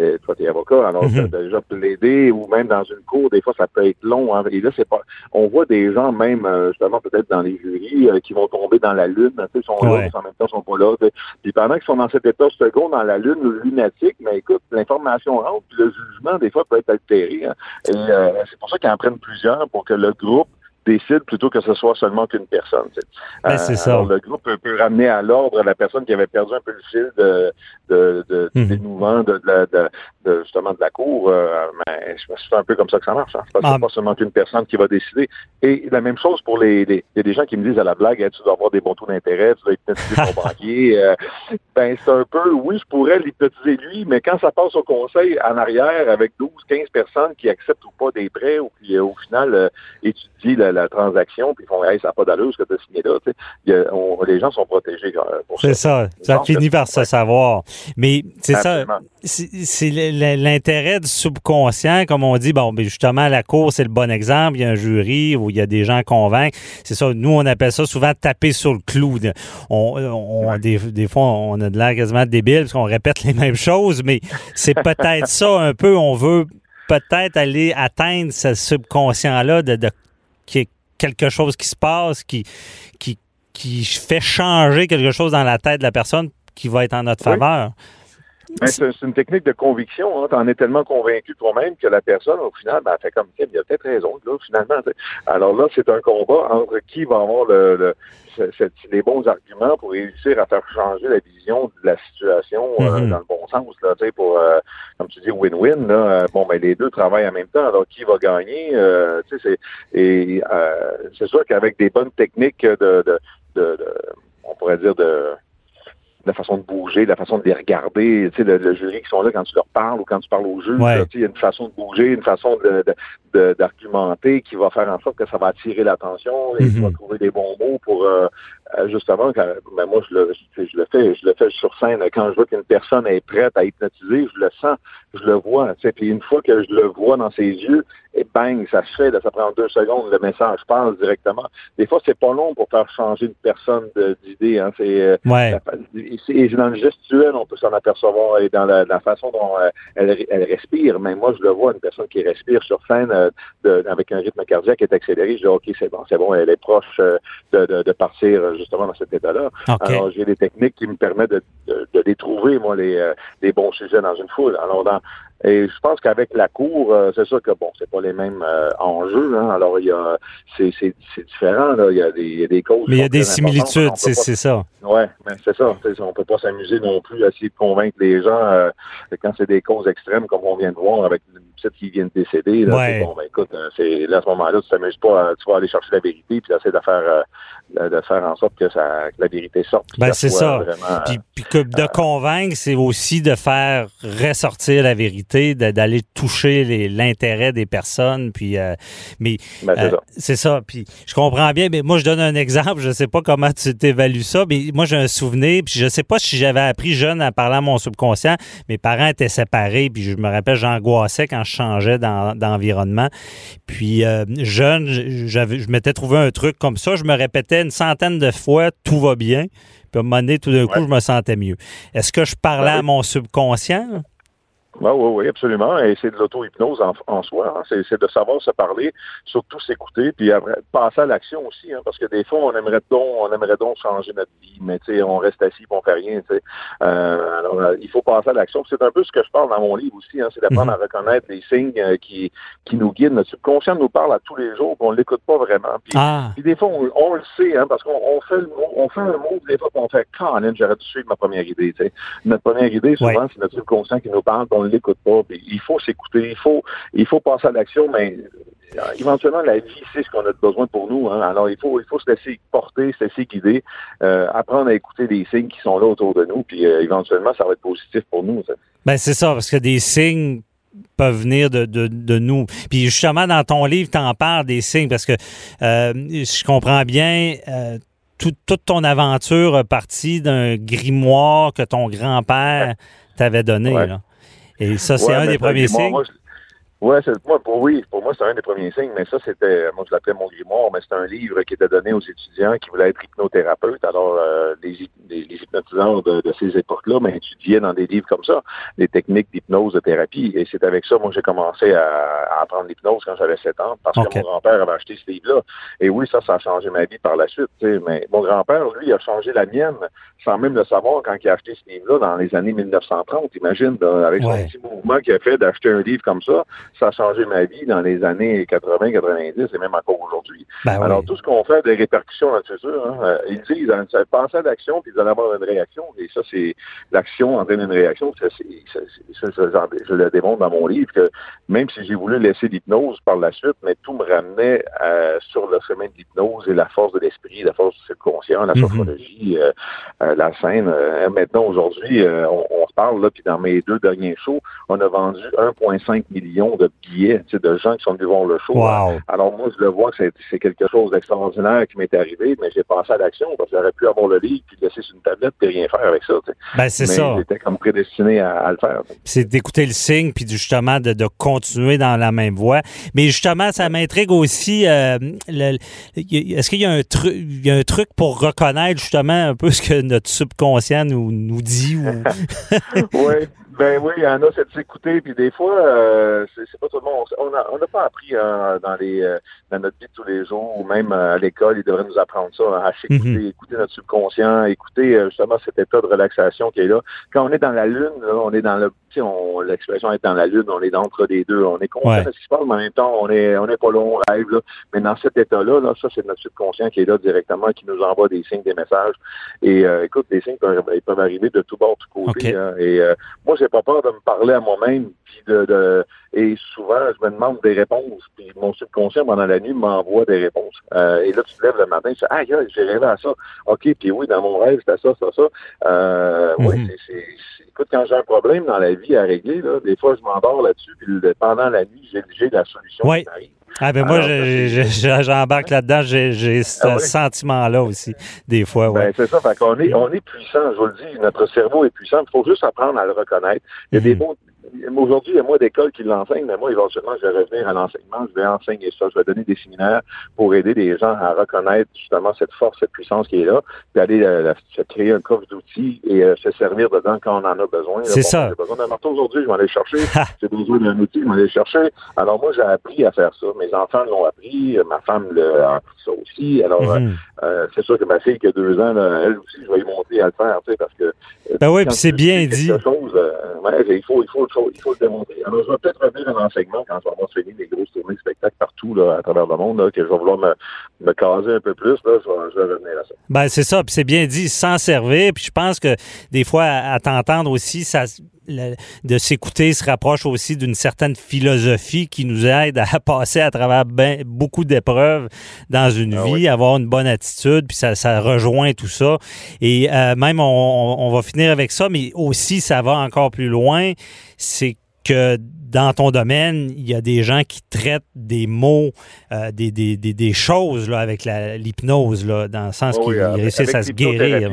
euh, toi, tu es avocat, alors mm tu as déjà plaidé ou même dans une cour, des fois, ça peut être long. Hein, et là, c'est pas... On voit des gens, même, euh, justement, peut-être dans les jurys, qui vont tomber dans la lune, tu sais, sont là, en même temps, sont pas là. Puis pendant qu'ils sont dans cet état second, la lune lunatique, mais écoute, l'information rentre, puis le jugement, des fois, peut être altéré. Hein. Et euh, c'est pour ça qu'ils en prennent plusieurs pour que le groupe décide plutôt que ce soit seulement qu'une personne. Ben, c'est ça. le groupe peut, ramener à l'ordre la personne qui avait perdu un peu le fil de, de, de, mhm. dénouement de, de, justement de la cour. Euh, mais c'est un peu comme ça que ça marche. Hein. C'est pas, ah. pas seulement qu'une personne qui va décider. Et la même chose pour les, les, y a des gens qui me disent à la blague, tu dois avoir des bons taux d'intérêt, tu dois hypnotiser ton banquier. Euh, ben c'est un peu, oui, je pourrais l'hypnotiser lui, mais quand ça passe au conseil en arrière avec 12, 15 personnes qui acceptent ou pas des prêts ou qui au final euh, étudient la la, transaction, puis ils font hey, ça n'a pas d'allure ce que tu as signé là. les gens sont protégés pour C'est ça. Ça, finit par se savoir. Mais c'est ça. C'est l'intérêt du subconscient, comme on dit, bon, ben, justement, la cour, c'est le bon exemple. Il y a un jury où il y a des gens convaincus. C'est ça. Nous, on appelle ça souvent taper sur le clou. On, des, des, fois, on a de l'air quasiment débile parce qu'on répète les mêmes choses, mais c'est peut-être ça un peu. On veut peut-être aller atteindre ce subconscient-là de, de qu'il y ait quelque chose qui se passe, qui, qui, qui fait changer quelque chose dans la tête de la personne qui va être en notre faveur. Ben, c'est une technique de conviction. Hein. Tu en es tellement convaincu toi-même que la personne, au final, ben, elle fait comme il y a peut-être raison, là, finalement. Alors là, c'est un combat entre qui va avoir le, les bons arguments pour réussir à faire changer la vision de la situation euh, mm-hmm. dans le bon sens. Là, pour, euh, comme tu dis, win-win. Euh, bon, ben, les deux travaillent en même temps. Alors, qui va gagner? c'est, et c'est sûr qu'avec des bonnes techniques de, de, de on pourrait dire, de la façon de bouger, la façon de les regarder, tu sais, le, le, jury qui sont là quand tu leur parles ou quand tu parles au juge, il y a une façon de bouger, une façon de, d'argumenter qui va faire en sorte que ça va attirer l'attention et tu vas trouver des bons mots pour euh, justement quand ben moi je le je, le fais je le fais sur scène. Quand je vois qu'une personne est prête à hypnotiser je le sens je le vois tu sais. Puis une fois que je le vois dans ses yeux et bang ça se fait ça prend deux secondes le message passe directement. Des fois c'est pas long pour faire changer une personne d'idée hein. C'est euh, ouais. et dans le gestuel on peut s'en apercevoir et dans la, la façon dont euh, elle, elle, respire. Mais moi je le vois une personne qui respire sur scène euh, de, avec un rythme cardiaque est accéléré je dis ok c'est bon c'est bon elle est proche de, de, de partir justement dans cet état-là. Alors, j'ai des techniques qui me permettent de, de, de les trouver, moi, les, euh, les bons sujets dans une foule. Alors, dans, et je pense qu'avec la cour, euh, c'est sûr que bon, c'est pas les mêmes euh, enjeux. Hein. Alors il y a, c'est, c'est, c'est différent. Là. Il y a des, il y a des causes. Mais il y a des similitudes, c'est, c'est ça. Ouais, mais c'est ça. On peut pas s'amuser non plus à essayer de convaincre les gens euh, quand c'est des causes extrêmes comme on vient de voir avec une petite qui vient de décéder. Là, ouais. bon, ben écoute, c'est là à ce moment-là, tu t'amuses pas, tu vas aller chercher la vérité puis essayer de faire de faire en sorte que, ça, que la vérité sorte. Ben c'est ça. Vraiment, puis, puis que de convaincre, c'est aussi de faire ressortir la vérité d'aller toucher l'intérêt des personnes. Puis, euh, mais ben, euh, c'est ça. Puis je comprends bien. Mais moi, je donne un exemple. Je sais pas comment tu t'évalues ça, mais moi, j'ai un souvenir. Puis je sais pas si j'avais appris jeune à parler à mon subconscient. Mes parents étaient séparés. Puis je me rappelle, j'angoissais quand je changeais d'environnement. puis euh, jeune, je m'étais trouvé un truc comme ça. Je me répétais une centaine de fois, tout va bien. Puis à un moment donné, tout d'un coup, je me sentais mieux. Est-ce que je parlais à mon subconscient? Oui, oui, oui, absolument. Et c'est de l'auto-hypnose en, en, soi. Hein. C'est de savoir se parler, surtout s'écouter, puis après, passer à l'action aussi, hein, parce que des fois, on aimerait donc, on aimerait donc changer notre vie, mais tu sais, on reste assis, on fait rien. Tu sais. Euh, alors, euh, il faut passer à l'action. C'est un peu ce que je parle dans mon livre aussi, hein, c'est d'apprendre mm-hmm. à reconnaître les signes euh, qui, qui nous guident. Notre subconscient nous parle à tous les jours, on l'écoute pas vraiment. Puis, ah. puis des fois, on, on le sait, hein, parce qu'on on fait, le, on fait un mot, des fois, on fait quand j'aurais dû suivre ma première idée. Tu sais. Notre première idée, souvent, ouais. c'est notre subconscient qui nous parle, on l'écoute pas. Puis il faut s'écouter, il faut, il faut passer à l'action, mais éventuellement, la vie, c'est ce qu'on a besoin pour nous. Hein. Alors, il faut, il faut se laisser porter, se laisser guider, euh, apprendre à écouter les signes qui sont là autour de nous, puis euh, éventuellement, ça va être positif pour nous. Ça. Ben, c'est ça, parce que des signes peuvent venir de, de, de, nous. Puis justement, dans ton livre, tu en parles des signes, parce que euh, je comprends bien, euh, tout, toute ton aventure a parti d'un grimoire que ton grand-père t'avait donné. Ouais. Là. Et ça, c'est Ouais, un des premiers moi, signes. moi, je- Ouais, c'est moi pour oui, pour moi c'est un des premiers signes, mais ça c'était moi je l'appelais mon grimoire, mais c'est un livre qui était donné aux étudiants qui voulaient être hypnothérapeutes. Alors euh, les, les, les hypnotiseurs de, de ces époques-là ben, étudiaient dans des livres comme ça les techniques d'hypnose de thérapie. Et c'est avec ça moi j'ai commencé à, à apprendre l'hypnose quand j'avais 7 ans parce que mon grand-père avait acheté ce livre-là. Et oui, ça, ça a changé ma vie par la suite. Mais mon grand-père, lui, a changé la mienne sans même le savoir quand il a acheté ce livre-là dans les années 1930. Imagine, là, avec son Ouais. petit mouvement qu'il a fait d'acheter un livre comme ça, ça a changé ma vie dans les années 80, 90 et même encore aujourd'hui. Ben oui. Alors, tout ce qu'on fait a des répercussions dans le futur. Hein. Euh, Ils disent, hein, ça- pensez à l'action, puis vous allez avoir une réaction. Et ça, c'est l'action entraîne une réaction. Ça, c'est, ça, je le démontre dans mon livre que même si j'ai voulu laisser l'hypnose par la suite, mais tout me ramenait euh, sur le chemin de l'hypnose et la force de l'esprit, la force du subconscient, la sophrologie, euh, euh, la scène. Euh, maintenant, aujourd'hui, euh, on, on parle, là, puis dans mes deux derniers shows, on a vendu 1,5 million de billets de gens qui sont venus voir le show. Wow. Alors moi, je le vois que c'est, quelque chose d'extraordinaire qui m'est arrivé, mais j'ai passé à l'action parce que j'aurais pu avoir le livre puis le laisser sur une tablette et rien faire avec ça. tu sais. Ben, c'est ça. j'étais comme prédestiné à, à le faire. c'est d'écouter le signe, puis justement de, de continuer dans la même voie. Mais justement, ça m'intrigue aussi. euh, Est-ce qu'il y a un il y a un truc pour reconnaître justement un peu ce que notre subconscient nous, nous dit ou oui, ben oui, il y en a, de s'écouter, puis des fois, euh, c'est, pas tout le monde. On n'a on n'a pas appris euh, dans les euh, dans notre vie de tous les jours, ou même euh, à l'école, ils devraient nous apprendre ça, hein, à s'écouter, Mhm. écouter notre subconscient, écouter justement cet état de relaxation qui est là. Quand on est dans la lune, là, on est dans le, on, l'expression est dans la lune, on est d'entre les deux, on est conscient Ouais. de ce qui se passe, mais en même temps, on est on est pas là, on rêve, là. Mais dans cet état-là, là, ça, c'est notre subconscient qui est là directement, qui nous envoie des signes, des messages. Et euh, écoute, les signes peuvent, ils peuvent arriver de tout bord, de tout côté. Hein. et euh, moi, j'ai pas peur de me parler à moi-même, puis de, et souvent, je me demande des réponses, puis mon subconscient, pendant la nuit, m'envoie des réponses. Euh, et là, tu te lèves le matin, tu dis, ah, j'ai rêvé à ça. OK, puis oui, dans mon rêve, c'était ça, ça, ça. Euh, Oui, mhm. c'est, écoute, quand j'ai un problème dans la vie à régler, là, des fois, je m'endors là-dessus, puis pendant la nuit, j'ai, la solution qui arrive. Ah ben moi, j'embarque là-dedans, j'ai ce ah sentiment-là aussi, des fois. Ouais. Ben, c'est ça, fait qu'on est, on est puissant, je vous le dis, notre cerveau est puissant, il faut juste apprendre à le reconnaître. Il y a des mots mhm. Aujourd'hui, il y a moins d'écoles qui l'enseignent, mais moi, éventuellement, je vais revenir à l'enseignement, je vais enseigner ça, je vais donner des séminaires pour aider les gens à reconnaître justement cette force, cette puissance qui est là, puis aller euh, se créer un coffre d'outils et euh, se servir dedans quand on en a besoin. C'est ça. J'ai besoin d'un marteau aujourd'hui, je vais aller chercher. j'ai besoin d'un outil, je vais aller chercher. Alors moi, j'ai appris à faire ça. Mes enfants l'ont appris, ma femme l'a appris ça aussi. Alors, mhm. euh, c'est sûr que ma fille qui a deux ans, elle aussi, je vais y monter à le faire, tu sais, parce que... Ben oui, puis c'est bien dit. Chose, ouais, il faut, il faut il faut le démontrer. Alors, je vais peut-être revenir à l'enseignement quand je vais avoir fini les grosses tournées de spectacles partout là, à travers le monde, là, que je vais vouloir me, me caser un peu plus. Là, je, vais, revenir à ça. Ben, c'est ça. Puis c'est bien dit, s'en servir. Puis je pense que des fois, à, t'entendre aussi, ça de s'écouter se rapproche aussi d'une certaine philosophie qui nous aide à passer à travers ben, beaucoup d'épreuves dans une ah vie, avoir une bonne attitude, puis ça, ça rejoint tout ça. Et euh, même, on, on, va finir avec ça, mais aussi, ça va encore plus loin c'est que dans ton domaine, il y a des gens qui traitent des mots, euh, des, des, des, choses là, avec l'hypnose, dans le sens qu'ils réussissent à se guérir.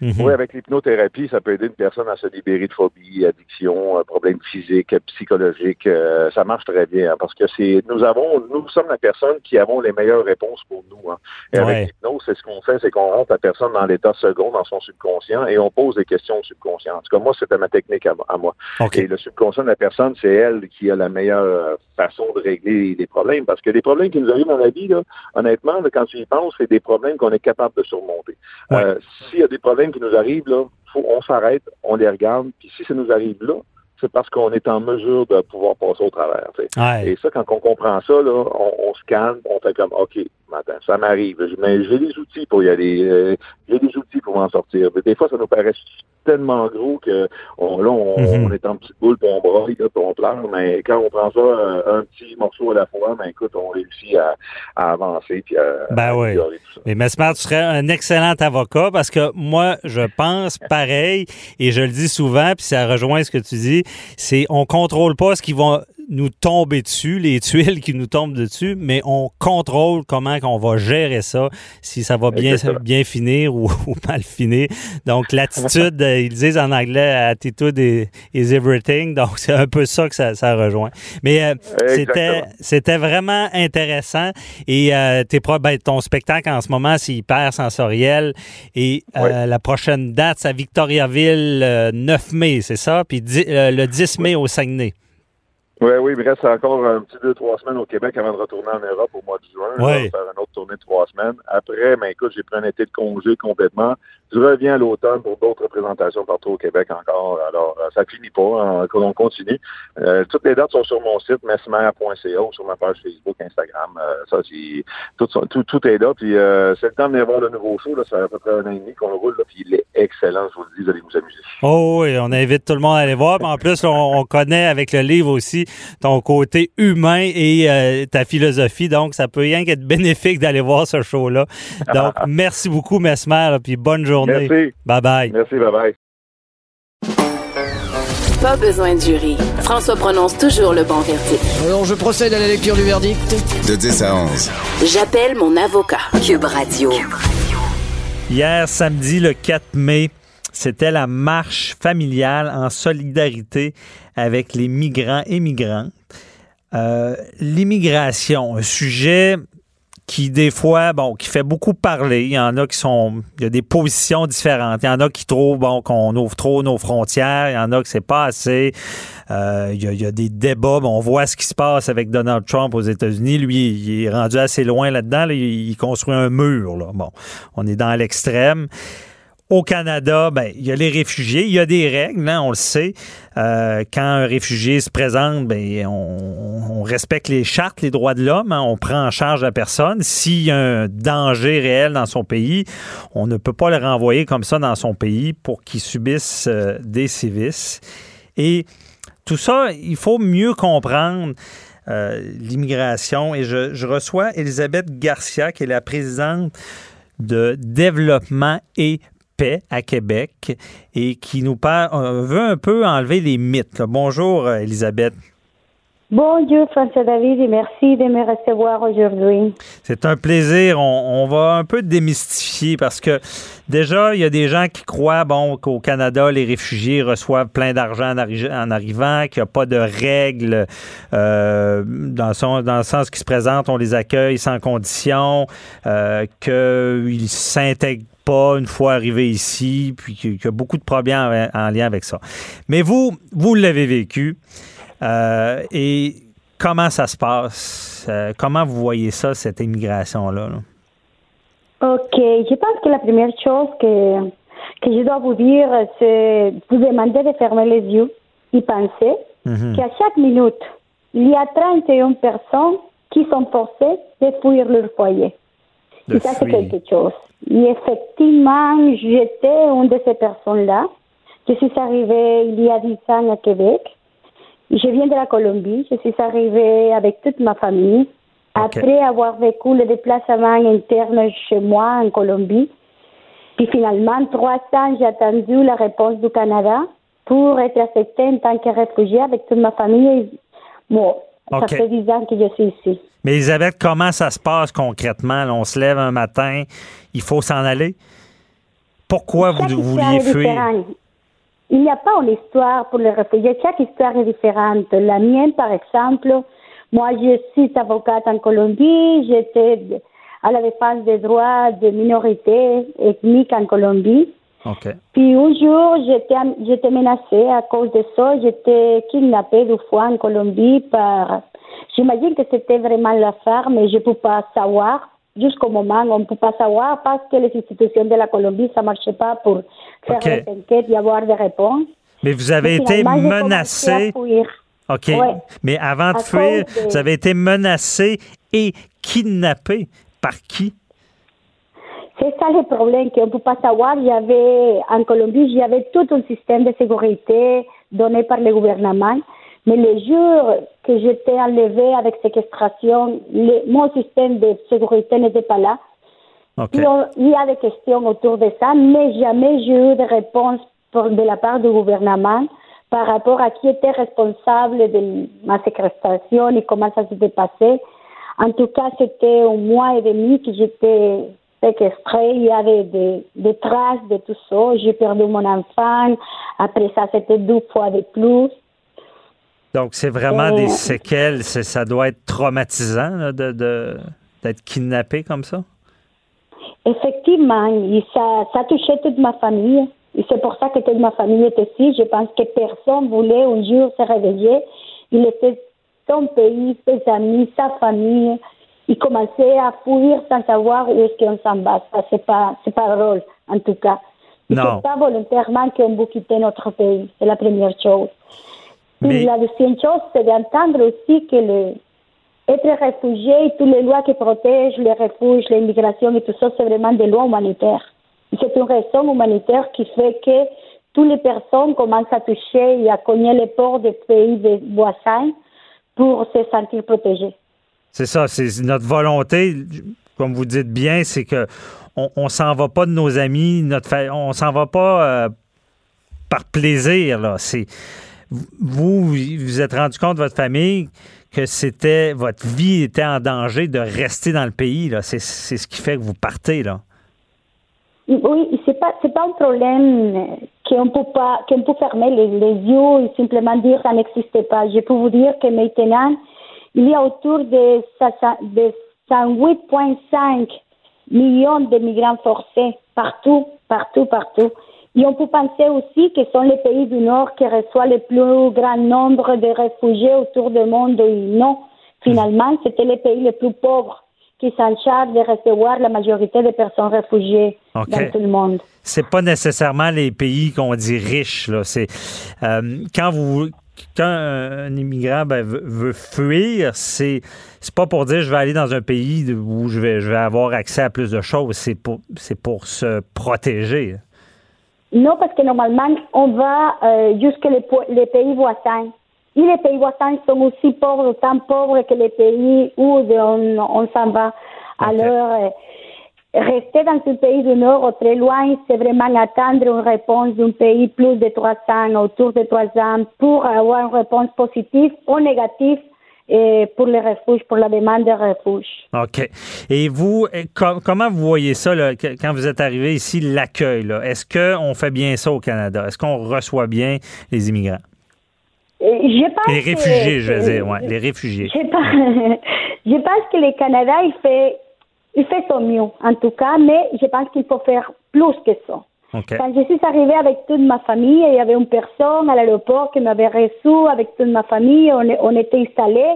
Mhm. Oui, avec l'hypnothérapie, ça peut aider une personne à se libérer de phobie, addiction, euh, problèmes physiques, psychologiques. Euh, ça marche très bien hein, parce que c'est nous avons, nous sommes la personne qui avons les meilleures réponses pour nous. Hein. Et avec l'hypnose, c'est ce qu'on fait, c'est qu'on rentre la personne dans l'état second, dans son subconscient, et on pose des questions au subconscient. En tout cas, moi, c'était ma technique à, moi. Et le subconscient de la personne, c'est elle qui a la meilleure façon de régler les problèmes. Parce que les problèmes qui nous arrivent dans la vie, là, honnêtement, quand tu y penses, c'est des problèmes qu'on est capable de surmonter. Euh, s'il y a des problèmes qui nous arrivent, là, faut, on s'arrête, on les regarde, puis si ça nous arrive là, c'est parce qu'on est en mesure de pouvoir passer au travers. Et ça, quand on comprend ça, là, on, se calme, on fait comme OK, maintenant, ça m'arrive. Mais j'ai des outils pour y aller. Euh, j'ai des outils pour m'en sortir. des fois, ça nous paraît tellement gros que on, là, on, mhm. on est en petite boule, puis on braille, puis on pleure, mais quand on prend ça euh, un petit morceau à la fois, ben écoute, on réussit à, avancer puis à, ben oui. tout ça. Mais Mesmer, tu serais un excellent avocat parce que moi, je pense pareil, et je le dis souvent, puis ça rejoint ce que tu dis, c'est on contrôle pas ce qui va nous tomber dessus, les tuiles qui nous tombent dessus, mais on contrôle comment qu'on va gérer ça, si ça va bien, bien finir ou, mal finir. Donc, l'attitude, ils disent en anglais, attitude is, everything. Donc, c'est un peu ça que ça, rejoint. Mais euh, c'était, c'était vraiment intéressant. Et euh, t'es ben, ton spectacle en ce moment, c'est hyper sensoriel. Et euh, la prochaine date, c'est à Victoriaville, 9 mai, c'est ça? Puis le 10 mai au Saguenay. Oui, oui, il me reste encore un petit deux, trois semaines au Québec avant de retourner en Europe au mois de juin. Oui. faire une autre tournée de trois semaines. Après, ben écoute, j'ai pris un été de congé complètement. Je reviens à l'automne pour d'autres présentations partout au Québec encore. Alors, euh, ça finit pas. Hein, on continue. Euh, toutes les dates sont sur mon site, mesmer.ca ou sur ma page Facebook, Instagram. Euh, ça, c'est tout, tout, tout, est là. Puis c'est le temps de venir voir le nouveau show. Là. Ça fait à peu près un an et demi qu'on le roule. Là, puis il est excellent. Je vous le dis, vous allez vous amuser. Oh oui, on invite tout le monde à aller voir. En plus, on, connaît avec le livre aussi ton côté humain et ta philosophie. Donc, ça peut rien qu'être bénéfique d'aller voir ce show-là. Donc, merci beaucoup, Mesmer. Puis bonne journée. Merci. Bye bye. Merci, bye bye. Pas besoin de jury. François prononce toujours le bon verdict. Alors, je procède à la lecture du verdict. De 10 à 11. J'appelle mon avocat. Cube Radio. Hier, samedi, le 4 mai, c'était la marche familiale en solidarité avec les migrants et migrantes. Euh, l'immigration, un sujet qui des fois, bon, qui fait beaucoup parler. Il y en a qui sont, il y a des positions différentes. Il y en a qui trouvent, bon, qu'on ouvre trop nos frontières. Il y en a que c'est pas assez. Euh, il, y a, des débats. on voit ce qui se passe avec Donald Trump aux États-Unis. Lui, il est rendu assez loin là-dedans. il, construit un mur. Bon, on est dans l'extrême. Au Canada, ben, il y a les réfugiés, il y a des règles, hein, on le sait. Euh, quand un réfugié se présente, ben, on, respecte les chartes, les droits de l'homme, hein, on prend en charge la personne. S'il y a un danger réel dans son pays, on ne peut pas le renvoyer comme ça dans son pays pour qu'il subisse euh, des sévices. Et tout ça, il faut mieux comprendre euh, l'immigration. Et je, reçois Elisabeth Garcia, qui est la présidente de Développement et Paix à Québec et qui nous parle, euh, veut un peu enlever les mythes. Bonjour, Elisabeth. Bonjour François David et merci de me recevoir aujourd'hui. C'est un plaisir. On, va un peu démystifier parce que déjà, il y a des gens qui croient bon, qu'au Canada, les réfugiés reçoivent plein d'argent en, arrivant, qu'il n'y a pas de règles euh, dans, son, dans le sens qu'ils se présentent, on les accueille sans condition, euh, qu'ils s'intègrent pas une fois arrivés ici, puis qu'il y a beaucoup de problèmes en, en lien avec ça. Mais vous, vous l'avez vécu. Euh, et comment ça se passe? Euh, comment vous voyez ça, cette immigration-là? OK. Je pense que la première chose que, que je dois vous dire, c'est vous demander de fermer les yeux et penser mhm. qu'à chaque minute, il y a 31 personnes qui sont forcées de fuir leur foyer. et ça, c'est quelque chose. Et effectivement, j'étais une de ces personnes-là. Je suis arrivée il y a 10 ans à Québec. Je viens de la Colombie. Je suis arrivée avec toute ma famille. Après avoir vécu le déplacement interne chez moi en Colombie, puis finalement, trois ans, j'ai attendu la réponse du Canada pour être acceptée en tant que réfugiée avec toute ma famille. Bon, ça fait dix ans que je suis ici. Mais Elisabeth, comment ça se passe concrètement? on se lève un matin, il faut s'en aller. Pourquoi vous, vous vouliez fuir? Il n'y a pas une histoire pour les réfugiés. Chaque histoire est différente. La mienne, par exemple, moi, je suis avocate en Colombie. J'étais à la défense des droits des minorités ethniques en Colombie. Puis un jour, j'étais, menacée à cause de ça. J'étais kidnappée deux fois en Colombie par. J'imagine que c'était vraiment l'affaire, mais je ne peux pas savoir jusqu'au moment où on ne peut pas savoir parce que les institutions de la Colombie, ça ne marchait pas pour faire des enquêtes et avoir des réponses. Mais vous avez été menacé. OK. Mais avant de fuir, vous avez été menacé et kidnappé. Par qui? C'est ça le problème qu'on ne peut pas savoir. Il y avait, en Colombie, il y avait tout un système de sécurité donné par le gouvernement. Mais le jour que j'étais enlevée avec séquestration, mon système de sécurité n'était pas là. il y a des questions autour de ça, mais jamais j'ai eu de réponse de la part du gouvernement par rapport à qui était responsable de ma séquestration et comment ça s'était passé. En tout cas, c'était un mois et demi que j'étais séquestrée. Il y avait des, des traces de tout ça. J'ai perdu mon enfant. Après ça, c'était deux fois de plus. Donc, c'est vraiment des séquelles. Ça doit être traumatisant de, d'être kidnappé comme ça? Effectivement. ça, ça touchait toute ma famille. Et c'est pour ça que toute ma famille était ici. Je pense que personne voulait un jour se réveiller. Il était son pays, ses amis, sa famille. Il commençait à fuir sans savoir où est-ce qu'on s'en va. Ça, c'est pas, c'est pas drôle, en tout cas. Non. C'est pas volontairement qu'on veut quitter notre pays. C'est la première chose. Mais... La deuxième chose, c'est d'entendre aussi que le, être réfugié et toutes les lois qui protègent les refuges, l'immigration et tout ça, c'est vraiment des lois humanitaires. C'est une raison humanitaire qui fait que toutes les personnes commencent à toucher et à cogner les ports des pays voisins pour se sentir protégés. C'est ça, c'est notre volonté, comme vous dites bien, c'est que on, s'en va pas de nos amis, notre on s'en va pas euh, par plaisir là. C'est vous, vous êtes rendu compte, votre famille, que c'était votre vie était en danger de rester dans le pays. C'est, ce qui fait que vous partez. là. Oui, c'est pas pas un problème qu'on peut pas peut fermer les, yeux et simplement dire ça n'existe pas. Je peux vous dire que maintenant il y a autour de, de 108,5 millions de migrants forcés partout, partout, partout. Et on peut penser aussi que ce sont les pays du Nord qui reçoivent le plus grand nombre de réfugiés autour du monde. Et non, finalement, c'était les pays les plus pauvres qui s'en chargent de recevoir la majorité des personnes réfugiées dans tout le monde. C'est pas nécessairement les pays qu'on dit riches. Là. C'est, euh, quand vous quand un immigrant ben, veut, fuir, c'est c'est pas pour dire je vais aller dans un pays où je vais je vais avoir accès à plus de choses. C'est pour c'est pour se protéger. Non, parce que normalement, on va euh, jusque les, les, pays voisins. Et les pays voisins sont aussi pauvres, autant pauvres que les pays où on, on s'en va. Alors, euh, rester dans ce pays du Nord très loin, c'est vraiment attendre une réponse d'un pays plus de trois ans, autour de trois ans, pour avoir une réponse positive ou négative pour les refuges, pour la demande de refuge. OK. Et vous, eh, comment vous voyez ça quand vous êtes arrivé ici, l'accueil? Est-ce qu'on fait bien ça au Canada? Est-ce qu'on reçoit bien les immigrants? Euh, je pense les réfugiés, je veux dire, ouais, les réfugiés. Je pense, je pense que le Canada, il fait, il fait son mieux, en tout cas, mais je pense qu'il faut faire plus que ça. Quand je suis arrivée avec toute ma famille, il y avait une personne à l'aéroport qui m'avait reçu avec toute ma famille. On, on était installés.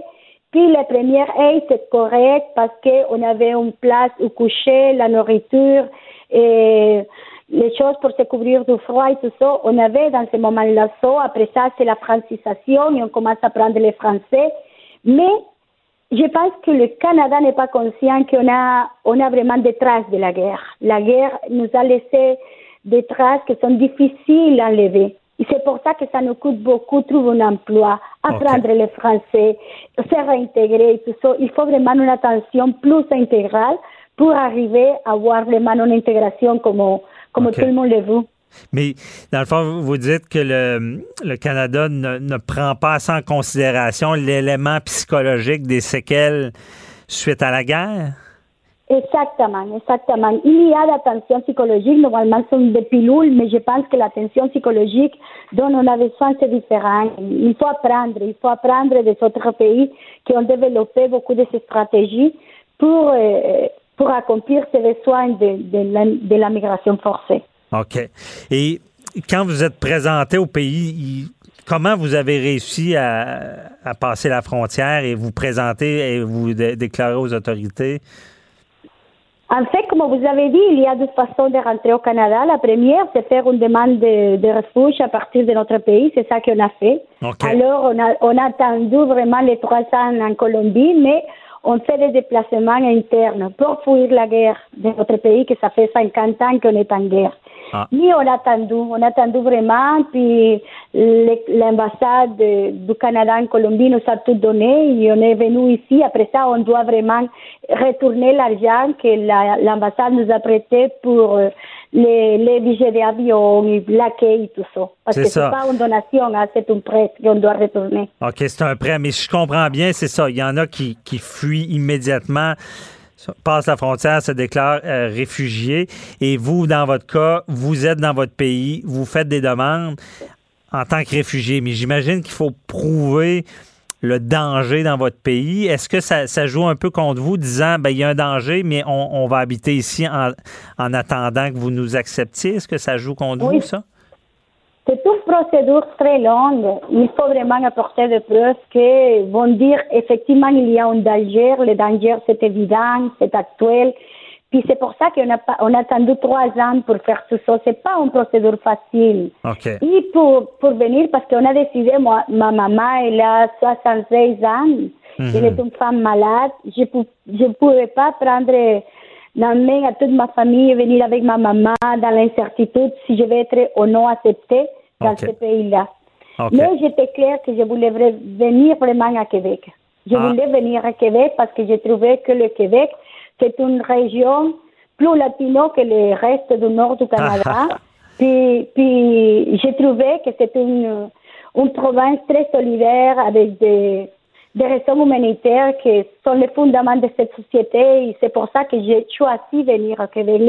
Puis la première aide, c'est correct parce qu'on avait une place où coucher, la nourriture et les choses pour se couvrir du froid et tout ça. On avait dans ce moment-là ça. Après ça, c'est la francisation et on commence à apprendre le français. Mais je pense que le Canada n'est pas conscient qu'on a, on a vraiment des traces de la guerre. La guerre nous a laissé des traces qui sont difficiles à enlever. C'est pour ça que ça nous coûte beaucoup trouver un emploi, apprendre le français, se réintégrer tout ça. Il faut vraiment une attention plus intégrale pour arriver à avoir vraiment une intégration comme, comme tout le monde le veut. Mais dans le fond, vous dites que le, le Canada ne, prend pas assez en considération l'élément psychologique des séquelles suite à la guerre? Exactement, exactement. Il y a l'attention psychologique, normalement sont des pilules, mais je pense que l'attention psychologique dont on a besoin, c'est différent. Il faut apprendre, il faut apprendre des autres pays qui ont développé beaucoup de ces stratégies pour, euh, pour accomplir ces besoins la, de la migration forcée. OK. Et quand vous êtes présenté au pays, comment vous avez réussi à, à passer la frontière et vous présenter et vous déclarer aux autorités? En fait, comme vous avez dit, il y a deux façons de rentrer au Canada. La première, c'est faire une demande de, de refuge à partir de notre pays. C'est ça qu'on a fait. Alors, on a, on a attendu vraiment les trois ans en Colombie, mais on fait des déplacements internes pour fuir la guerre de notre pays, que ça fait 50 ans qu'on est en guerre. Ah. Mais on a attendu, on a attendu vraiment, puis l'ambassade du Canada en Colombie nous a tout donné et on est venu ici. Après ça, on doit vraiment retourner l'argent que l'ambassade nous a prêté pour euh, les, les billets d'avion, l'accueil tout ça. Parce que c'est pas une donation, hein, c'est un prêt qu'on doit retourner. OK, c'est un prêt, mais je comprends bien, c'est ça. Il y en a qui, qui fuient immédiatement passe la frontière, se déclare euh, réfugié. Et vous, dans votre cas, vous êtes dans votre pays, vous faites des demandes en tant que réfugié. Mais j'imagine qu'il faut prouver le danger dans votre pays. Est-ce que ça, joue un peu contre vous, disant ben il y a un danger, mais on, va habiter ici en, attendant que vous nous acceptiez? Est-ce que ça joue contre vous, ça? C'est une procédure très longue. Il faut vraiment apporter des preuves qui vont dire effectivement il y a un danger. Le danger, c'est évident, c'est actuel. Puis c'est pour ça qu'on a, on a attendu trois ans pour faire tout ça. C'est pas une procédure facile. Et pour, pour venir, parce qu'on a décidé, moi, ma maman, elle a 76 ans. Mhm. Elle est une femme malade. Je ne pouvais pas prendre main à toute ma famille venir avec ma maman dans l'incertitude si je vais être ou non acceptée dans ce pays-là. Mais j'étais claire que je voulais venir vraiment à Québec. Je ah. voulais venir à Québec parce que je trouvais que le Québec, c'est une région plus latino que le reste du nord du Canada. puis, puis j'ai trouvé que une, une province très solidaire avec des, des raisons humanitaires qui sont les fondements de cette société et c'est pour ça que j'ai choisi de venir au Québec.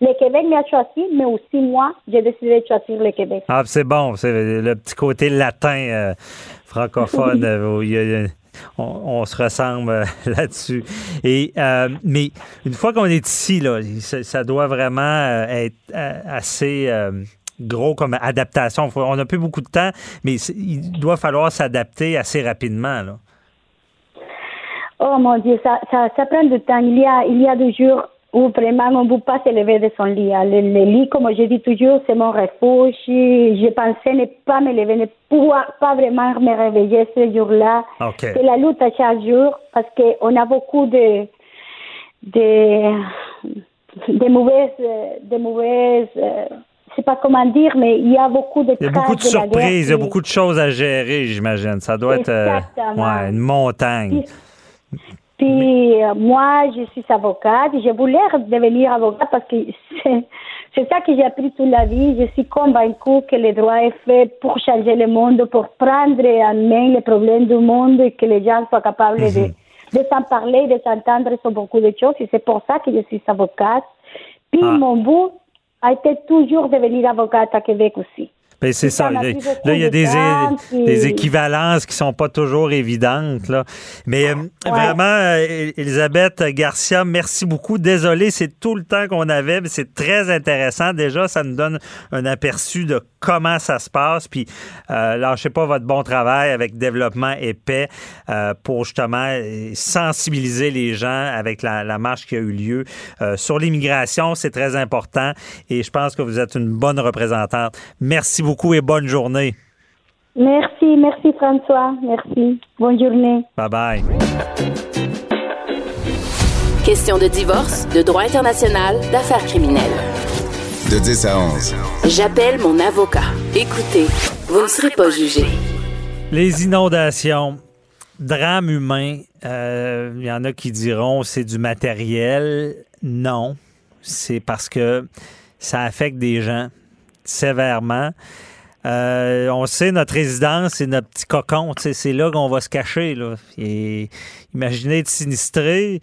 Le, Québec m'a choisi, mais aussi moi, j'ai décidé de choisir le Québec. Ah, c'est bon, c'est le petit côté latin euh, francophone. Euh, on, se ressemble euh, là-dessus. Et mais une fois qu'on est ici, là, ça, doit vraiment être assez gros comme adaptation. On n'a plus beaucoup de temps, mais il doit falloir s'adapter assez rapidement. Là. Oh mon Dieu, ça, ça, ça prend du temps. Il y a, il y a des jours où vraiment on ne peut pas se lever de son lit. Le, le lit, comme je dis toujours, c'est mon refuge. Je pensais ne pas me lever, ne pouvoir pas vraiment me réveiller ce jour-là. C'est la lutte à chaque jour parce qu'on a beaucoup de, de, de mauvaises, de mauvaises sais pas comment dire, mais il y a beaucoup de Il y a beaucoup de, surprises, il y a beaucoup de choses à gérer, j'imagine. Ça doit être euh, ouais, une montagne. Puis, euh, moi, je suis avocate. Je voulais devenir avocate parce que c'est ça que j'ai appris toute la vie. Je suis convaincue que le droit est fait pour changer le monde, pour prendre en main les problèmes du monde et que les gens soient capables de, mhm. de s'en parler, de s'entendre sur beaucoup de choses. Et c'est pour ça que je suis avocate. Puis, ah. mon but a été toujours devenir avocate à Québec aussi. Ben, c'est ça. Là, il y a des, des équivalences qui sont pas toujours évidentes. Là. Mais euh, vraiment, euh, Elisabeth Garcia, merci beaucoup. Désolé, c'est tout le temps qu'on avait, mais c'est très intéressant. Déjà, ça nous donne un aperçu de comment ça se passe. Puis, euh, lâchez pas votre bon travail avec développement épais euh, pour justement sensibiliser les gens avec la, la marche qui a eu lieu. sur l'immigration, c'est très important et je pense que vous êtes une bonne représentante. Merci beaucoup beaucoup et bonne journée. Merci, merci François. Merci. Bonne journée. Bye bye. Question de divorce, de droit international, d'affaires criminelles. De 10 à 11. J'appelle mon avocat. Écoutez, vous ne serez pas jugé. Les inondations, drame humain, il euh, y en a qui diront c'est du matériel. Non, c'est parce que ça affecte des gens sévèrement. Euh, on sait, notre résidence, c'est notre petit cocon. C'est là qu'on va se cacher. Imaginez être sinistré.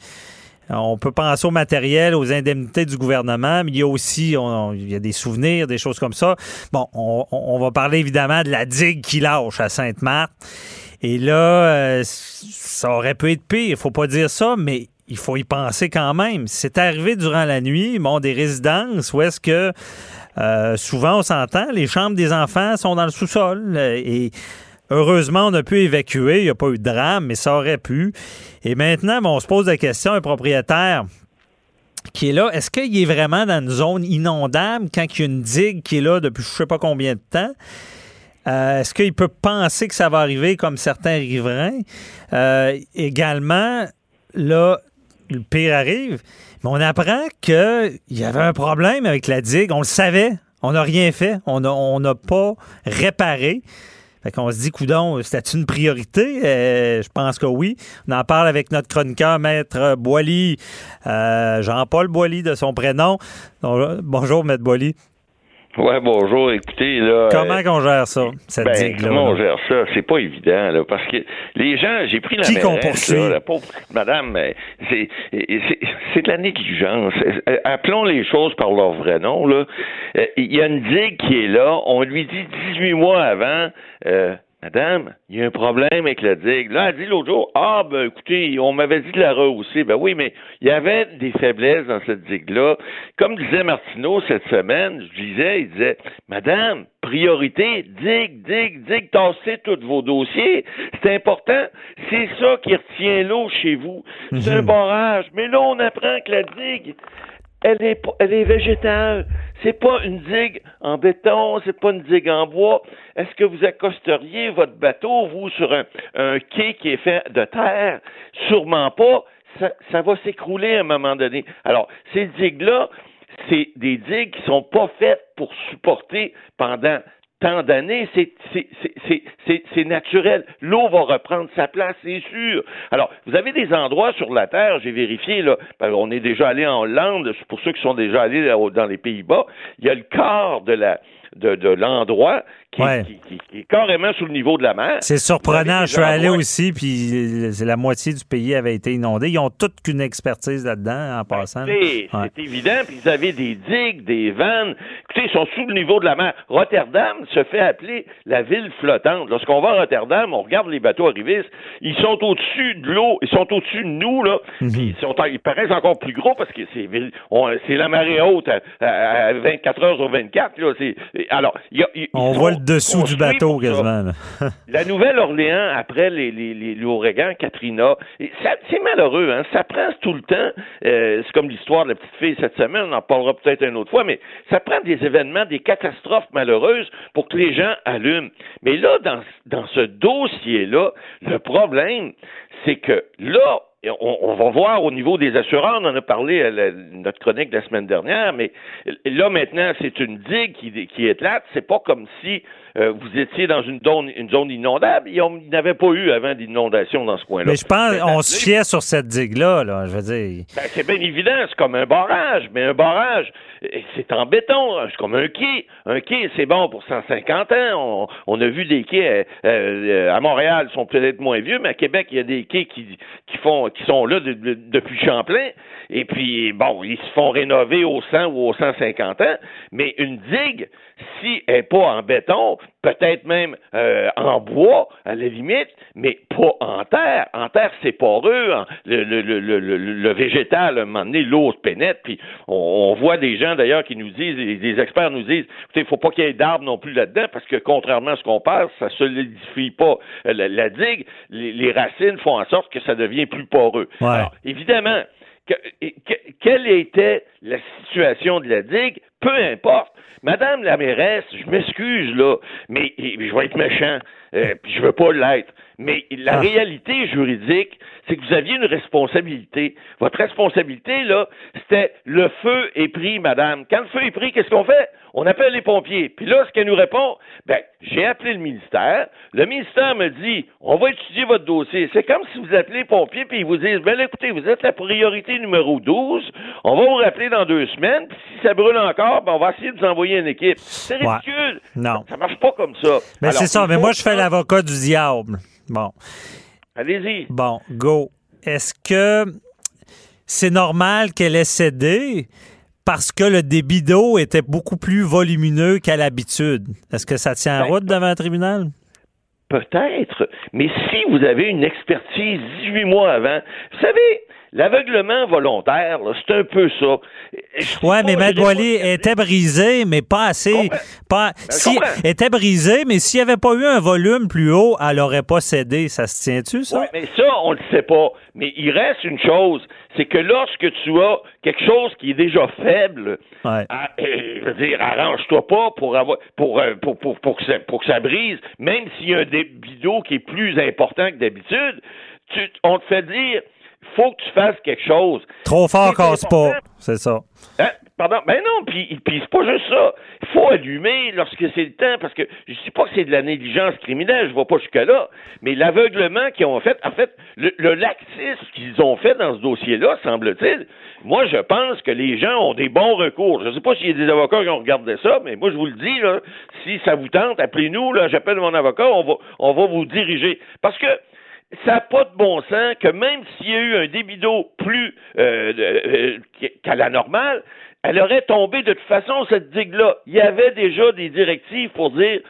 On peut penser au matériel, aux indemnités du gouvernement, mais il y a aussi des souvenirs, des choses comme ça. Bon, on, va parler évidemment de la digue qui lâche à Sainte-Marthe. Et là, euh, ça aurait pu être pire, il faut pas dire ça, mais il faut y penser quand même. C'est arrivé durant la nuit, bon, des résidences où est-ce que euh, souvent, on s'entend, les chambres des enfants sont dans le sous-sol euh, et heureusement, on a pu évacuer. Il n'y a pas eu de drame, mais ça aurait pu. Et maintenant, on se pose la question, un propriétaire qui est là, est-ce qu'il est vraiment dans une zone inondable quand il y a une digue qui est là depuis je ne sais pas combien de temps? Euh, est-ce qu'il peut penser que ça va arriver comme certains riverains? également, là, le pire arrive, on apprend qu'il y avait un problème avec la digue. On le savait. On n'a rien fait. On n'a pas réparé. Fait qu'on se dit, coudon, c'était une priorité? Euh, je pense que oui. On en parle avec notre chroniqueur, Maître Boily, euh, Jean-Paul Boily de son prénom. Bonjour, Maître Boily. Ouais, bonjour. Écoutez, là. Comment qu'on gère ça, cette ben, Comment on gère ça? C'est pas évident, là, parce que les gens, j'ai pris la Qui là, la pauvre madame, c'est, c'est de la négligence. Euh, appelons les choses par leur vrai nom, là. Euh, il y a une digue qui est là. On lui dit 18 mois avant, euh, Madame, il y a un problème avec la digue. Là, elle dit l'autre jour, ah, ben, écoutez, on m'avait dit de la rehausser. Ben oui, mais il y avait des faiblesses dans cette digue-là. Comme disait Martineau cette semaine, je disais, il disait, Madame, priorité, digue, digue, digue, tassez tous vos dossiers. C'est important. C'est ça qui retient l'eau chez vous. C'est un mhm. barrage. Mais là, on apprend que la digue, elle est, elle est végétale. C'est pas une digue en béton, c'est pas une digue en bois. Est-ce que vous accosteriez votre bateau, vous, sur un, quai qui est fait de terre? Sûrement pas. Ça, ça va s'écrouler à un moment donné. Alors, ces digues-là, c'est des digues qui sont pas faites pour supporter pendant tant d'années, c'est naturel. L'eau va reprendre sa place, c'est sûr. Alors, vous avez des endroits sur la Terre, j'ai vérifié, là, ben, on est déjà allé en Hollande, pour ceux qui sont déjà allés dans les Pays-Bas, il y a le quart de la de, de l'endroit qui, est carrément sous le niveau de la mer. C'est surprenant. Je suis allé aussi, puis la moitié du pays avait été inondé. Ils ont toute qu'une expertise là-dedans, en ben, passant. C'est évident. Puis ils avaient des digues, des vannes. Écoutez, ils sont sous le niveau de la mer. Rotterdam se fait appeler la ville flottante. Lorsqu'on va à Rotterdam, on regarde les bateaux arrivistes. Ils sont au-dessus de l'eau. Ils sont au-dessus de nous, là. Mhm. ils, sont, ils paraissent encore plus gros parce que c'est la marée haute à, 24 heures sur 24. Là. Alors, on voit le dessous du bateau quasiment. la Nouvelle-Orléans, après les, les, l'ouragan Katrina, c'est malheureux, hein? ça prend tout le temps, euh, c'est comme l'histoire de la petite fille cette semaine, on en parlera peut-être une autre fois, mais ça prend des événements, des catastrophes malheureuses pour que les gens allument. Mais là, dans, dans ce dossier-là, le problème, c'est que là, on, va voir au niveau des assureurs, on en a parlé à notre chronique de la semaine dernière, mais là maintenant, c'est une digue qui, qui éclate. C'est pas comme si euh, vous étiez dans une zone, une zone inondable. Il n'y avait pas eu avant d'inondation dans ce coin-là. Mais je pense qu'on se fiait sur cette digue-là, là, je veux dire. Ben, c'est bien évident, c'est comme un barrage, mais un barrage, c'est en béton, c'est comme un quai. Un quai, c'est bon pour 150 ans. On, a vu des quais euh, euh, à Montréal, sont peut-être moins vieux, mais à Québec, il y a des quais qui, qui font, qui sont là depuis Champlain. Et puis, bon, ils se font rénover au 100 ou au 150 ans. Mais une digue, si elle n'est pas en béton, peut-être même euh, en bois, à la limite, mais pas en terre. En terre, c'est poreux. Le, le, le, le, végétal, à un moment donné, l'eau se pénètre. Puis on, voit des gens, d'ailleurs, qui nous disent, des experts nous disent, il faut pas qu'il y ait d'arbres non plus là-dedans, parce que contrairement à ce qu'on pense, ça solidifie pas la, digue. Les, racines font en sorte que ça devient plus poreux. Alors, évidemment, quelle était la situation de la digue, peu importe. Madame la mairesse, je m'excuse là, mais je vais être méchant, euh, puis je veux pas l'être. Mais la ah. réalité juridique, c'est que vous aviez une responsabilité. Votre responsabilité, là, c'était le feu est pris, madame. Quand le feu est pris, qu'est-ce qu'on fait? On appelle les pompiers. Puis là, ce qu'elle nous répond, ben, j'ai appelé le ministère. Le ministère me dit, on va étudier votre dossier. C'est comme si vous appelez les pompiers puis ils vous disent, ben, écoutez, vous êtes la priorité numéro 12. On va vous rappeler dans deux semaines. Puis si ça brûle encore, ben, on va essayer de vous envoyer une équipe. C'est ridicule. Non. Ça marche pas comme ça. Mais c'est ça. Mais moi, je fais l'avocat du diable. Bon. Allez-y. Bon, go. Est-ce que c'est normal qu'elle ait cédé parce que le débit d'eau était beaucoup plus volumineux qu'à l'habitude? Est-ce que ça tient en ben, route devant un tribunal? Peut-être, mais si vous avez une expertise 18 mois avant, vous savez, L'aveuglement volontaire, c'est un peu ça. Oui, mais Boilly était brisé, mais pas assez. Pas, ben, si, était brisé, mais s'il n'y avait pas eu un volume plus haut, elle n'aurait pas cédé. Ça se tient-tu, ça? Oui, mais ça, on ne le sait pas. Mais il reste une chose, c'est que lorsque tu as quelque chose qui est déjà faible, euh, je veux dire, arrange-toi pas pour avoir pour, euh, pour, pour, pour, que ça, pour que ça brise, même s'il y a un débit d'eau qui est plus important que d'habitude, on te fait dire faut que tu fasses quelque chose. Trop fort casse pas, c'est ça. Hein? Pardon, ben non, puis, puis c'est pas juste ça. Il faut allumer lorsque c'est le temps, parce que je ne dis pas que c'est de la négligence criminelle, je ne vais pas jusque-là, mais l'aveuglement qu'ils ont fait, en fait, le, laxisme qu'ils ont fait dans ce dossier-là, semble-t-il, moi, je pense que les gens ont des bons recours. Je ne sais pas s'il y a des avocats qui ont regardé ça, mais moi, je vous le dis, là, si ça vous tente, appelez-nous, là, j'appelle mon avocat, on va, on va vous diriger. Parce que ça n'a pas de bon sens que même s'il y a eu un débit d'eau plus euh, euh, qu'à la normale, elle aurait tombé de toute façon, cette digue-là. Il y avait déjà des directives pour dire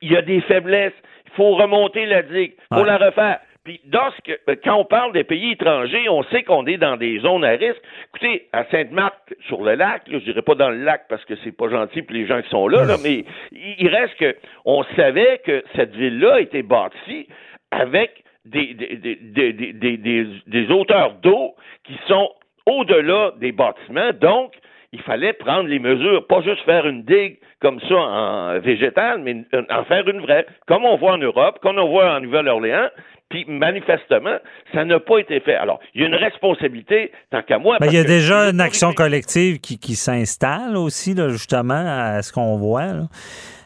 il y a des faiblesses, il faut remonter la digue, il faut la refaire. Puis, lorsque, quand on parle des pays étrangers, on sait qu'on est dans des zones à risque. Écoutez, à Sainte-Marthe, sur le lac, je dirais pas dans le lac parce que c'est pas gentil pour les gens qui sont là, là mais il reste que on savait que cette ville-là était bâtie avec des, des, des, des hauteurs d'eau qui sont au-delà des bâtiments. Donc, il fallait prendre les mesures, pas juste faire une digue comme ça en végétal, mais en faire une vraie, comme on voit en Europe, comme on voit en Nouvelle-Orléans. Puis manifestement, ça n'a pas été fait. Alors, il y a une responsabilité, tant qu'à moi. Ben, il y a déjà une action collective qui, qui s'installe aussi, là, justement, à ce qu'on voit. Là.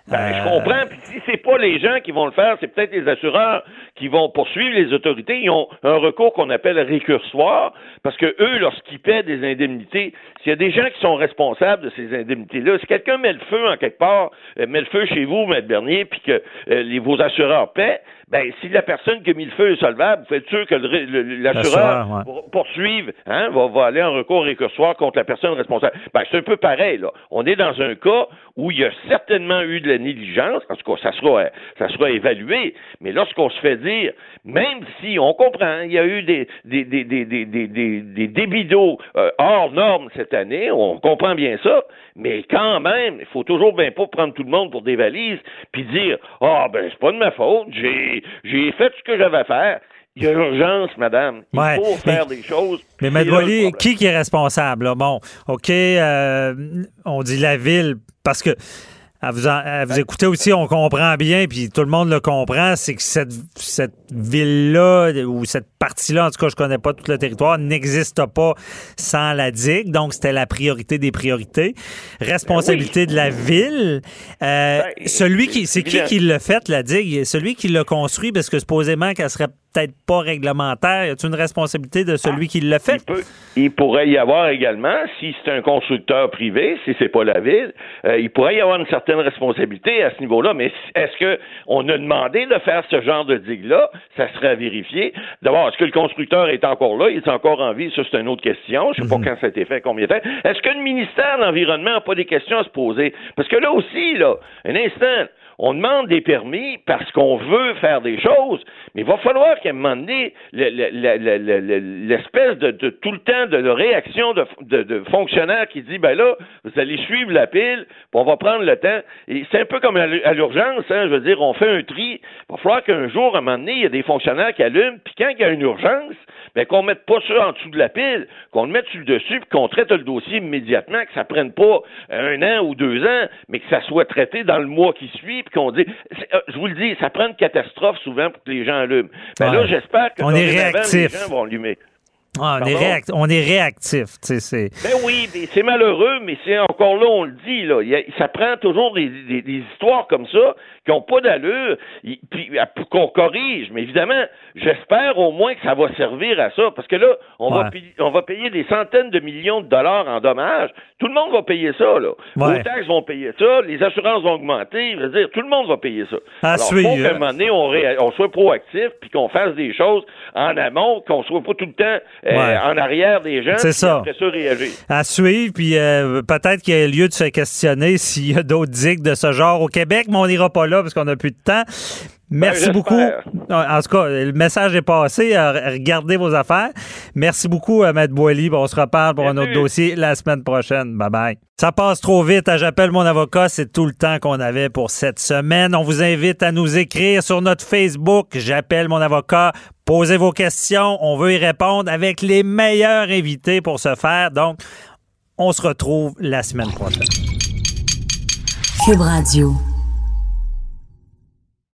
Ben, je comprends. Puis si c'est pas les gens qui vont le faire, c'est peut-être les assureurs qui vont poursuivre les autorités. Ils ont un recours qu'on appelle récursoire, parce que eux, lorsqu'ils paient des indemnités, s'il y a des gens qui sont responsables de ces indemnités-là, si quelqu'un met le feu en quelque part, euh, met le feu chez vous, Maître Bernier, puis que euh, les, vos assureurs paient, ben si la personne qui a mis le feu est solvable, vous faites sûr que l'assureur ouais. poursuive, hein, va, va, aller en recours récursoire contre la personne responsable. Ben, c'est un peu pareil, là. On est dans un cas où il y a certainement eu de la négligence, en tout cas, ça sera, ça sera évalué, mais lorsqu'on se fait dire, même si on comprend, il y a eu des, des, des, des, des, des, des débits d'eau euh, hors normes cette année, on comprend bien ça, mais quand même, il faut toujours bien pas prendre tout le monde pour des valises, puis dire, ah, oh, ben, c'est pas de ma faute, j'ai j'ai fait ce que j'avais à faire. Il y a urgence, madame. Il faut faire des choses. Mais, Maître qui, qui est responsable? Bon, OK, euh, on dit la ville, parce que À vous, vous écouter aussi, on comprend bien, puis tout le monde le comprend, c'est que cette, cette ville-là, ou cette partie-là, en tout cas, je connais pas tout le territoire, n'existe pas sans la digue. Donc, c'était la priorité des priorités. Responsabilité ben de la ville. Euh, ben, celui qui, c'est qui qui l'a fait, la digue? Celui qui l'a construit, parce que supposément qu'elle serait peut-être pas réglementaire. Y a une responsabilité de celui qui l'a fait? Il, pourrait y avoir également, si c'est un constructeur privé, si c'est pas la ville, euh, il pourrait y avoir une certaine responsabilité à ce niveau-là. Mais est-ce que on a demandé de faire ce genre de digue-là? Ça serait à vérifier. D'abord, est-ce que le constructeur est encore là? Il est encore en vie? Ça, c'est une autre question. Je sais pas mhm. quand ça a été fait, combien de temps. Est-ce que le ministère de l'Environnement n'a pas des questions à se poser? Parce que là aussi, là, un instant, on demande des permis parce qu'on veut faire des choses, mais il va falloir qu'à un moment donné, l'espèce de, tout le temps de, réaction de, de, fonctionnaire qui dit, ben là, vous allez suivre la pile, puis on va prendre le temps. C'est un peu comme à l'urgence, hein, je veux dire, on fait un tri. Il va falloir qu'un jour, à un moment donné, il y a des fonctionnaires qui allument, puis quand il y a une urgence, ben, qu'on ne mette pas ça en dessous de la pile, qu'on le mette sur le dessus, puis qu'on traite le dossier immédiatement, que ça prenne pas un an ou deux ans, mais que ça soit traité dans le mois qui suit, puis qu'on dit, euh, je vous le dis, ça prend une catastrophe souvent pour que les gens allument. Ben là, j'espère que on est réactif. les gens vont allumer. Ah, on, est on, est réactif. C'est... Ben oui, c'est malheureux, mais c'est encore là, on le dit. Là, ça prend toujours des, histoires comme ça qui n'ont pas d'allure, puis qu'on corrige. Mais évidemment, j'espère au moins que ça va servir à ça, parce que là, on, va, payer, on va payer des centaines de millions de dollars en dommages. Tout le monde va payer ça. Là. Les taxes vont payer ça, les assurances vont augmenter. Je veux dire, tout le monde va payer ça. À Alors, suivre. faut qu'à un moment donné, on, on soit proactif, puis qu'on fasse des choses en amont, qu'on soit pas tout le temps euh, en arrière des gens. C'est ça. Après ça, réagir. À suivre, puis euh, peut-être qu'il y a lieu de se questionner s'il y a d'autres digues de ce genre au Québec, mais on n'ira pas là parce qu'on n'a plus de temps. Merci ben, beaucoup. En tout cas, le message est passé. Regardez vos affaires. Merci beaucoup, euh, Maître Boily. On se reparle pour un autre dossier la semaine prochaine. Bye bye. Ça passe trop vite. Hein, j'appelle mon avocat. C'est tout le temps qu'on avait pour cette semaine. On vous invite à nous écrire sur notre Facebook. J'appelle mon avocat. Posez vos questions. On veut y répondre avec les meilleurs invités pour ce faire. Donc, on se retrouve la semaine prochaine. Cube Radio.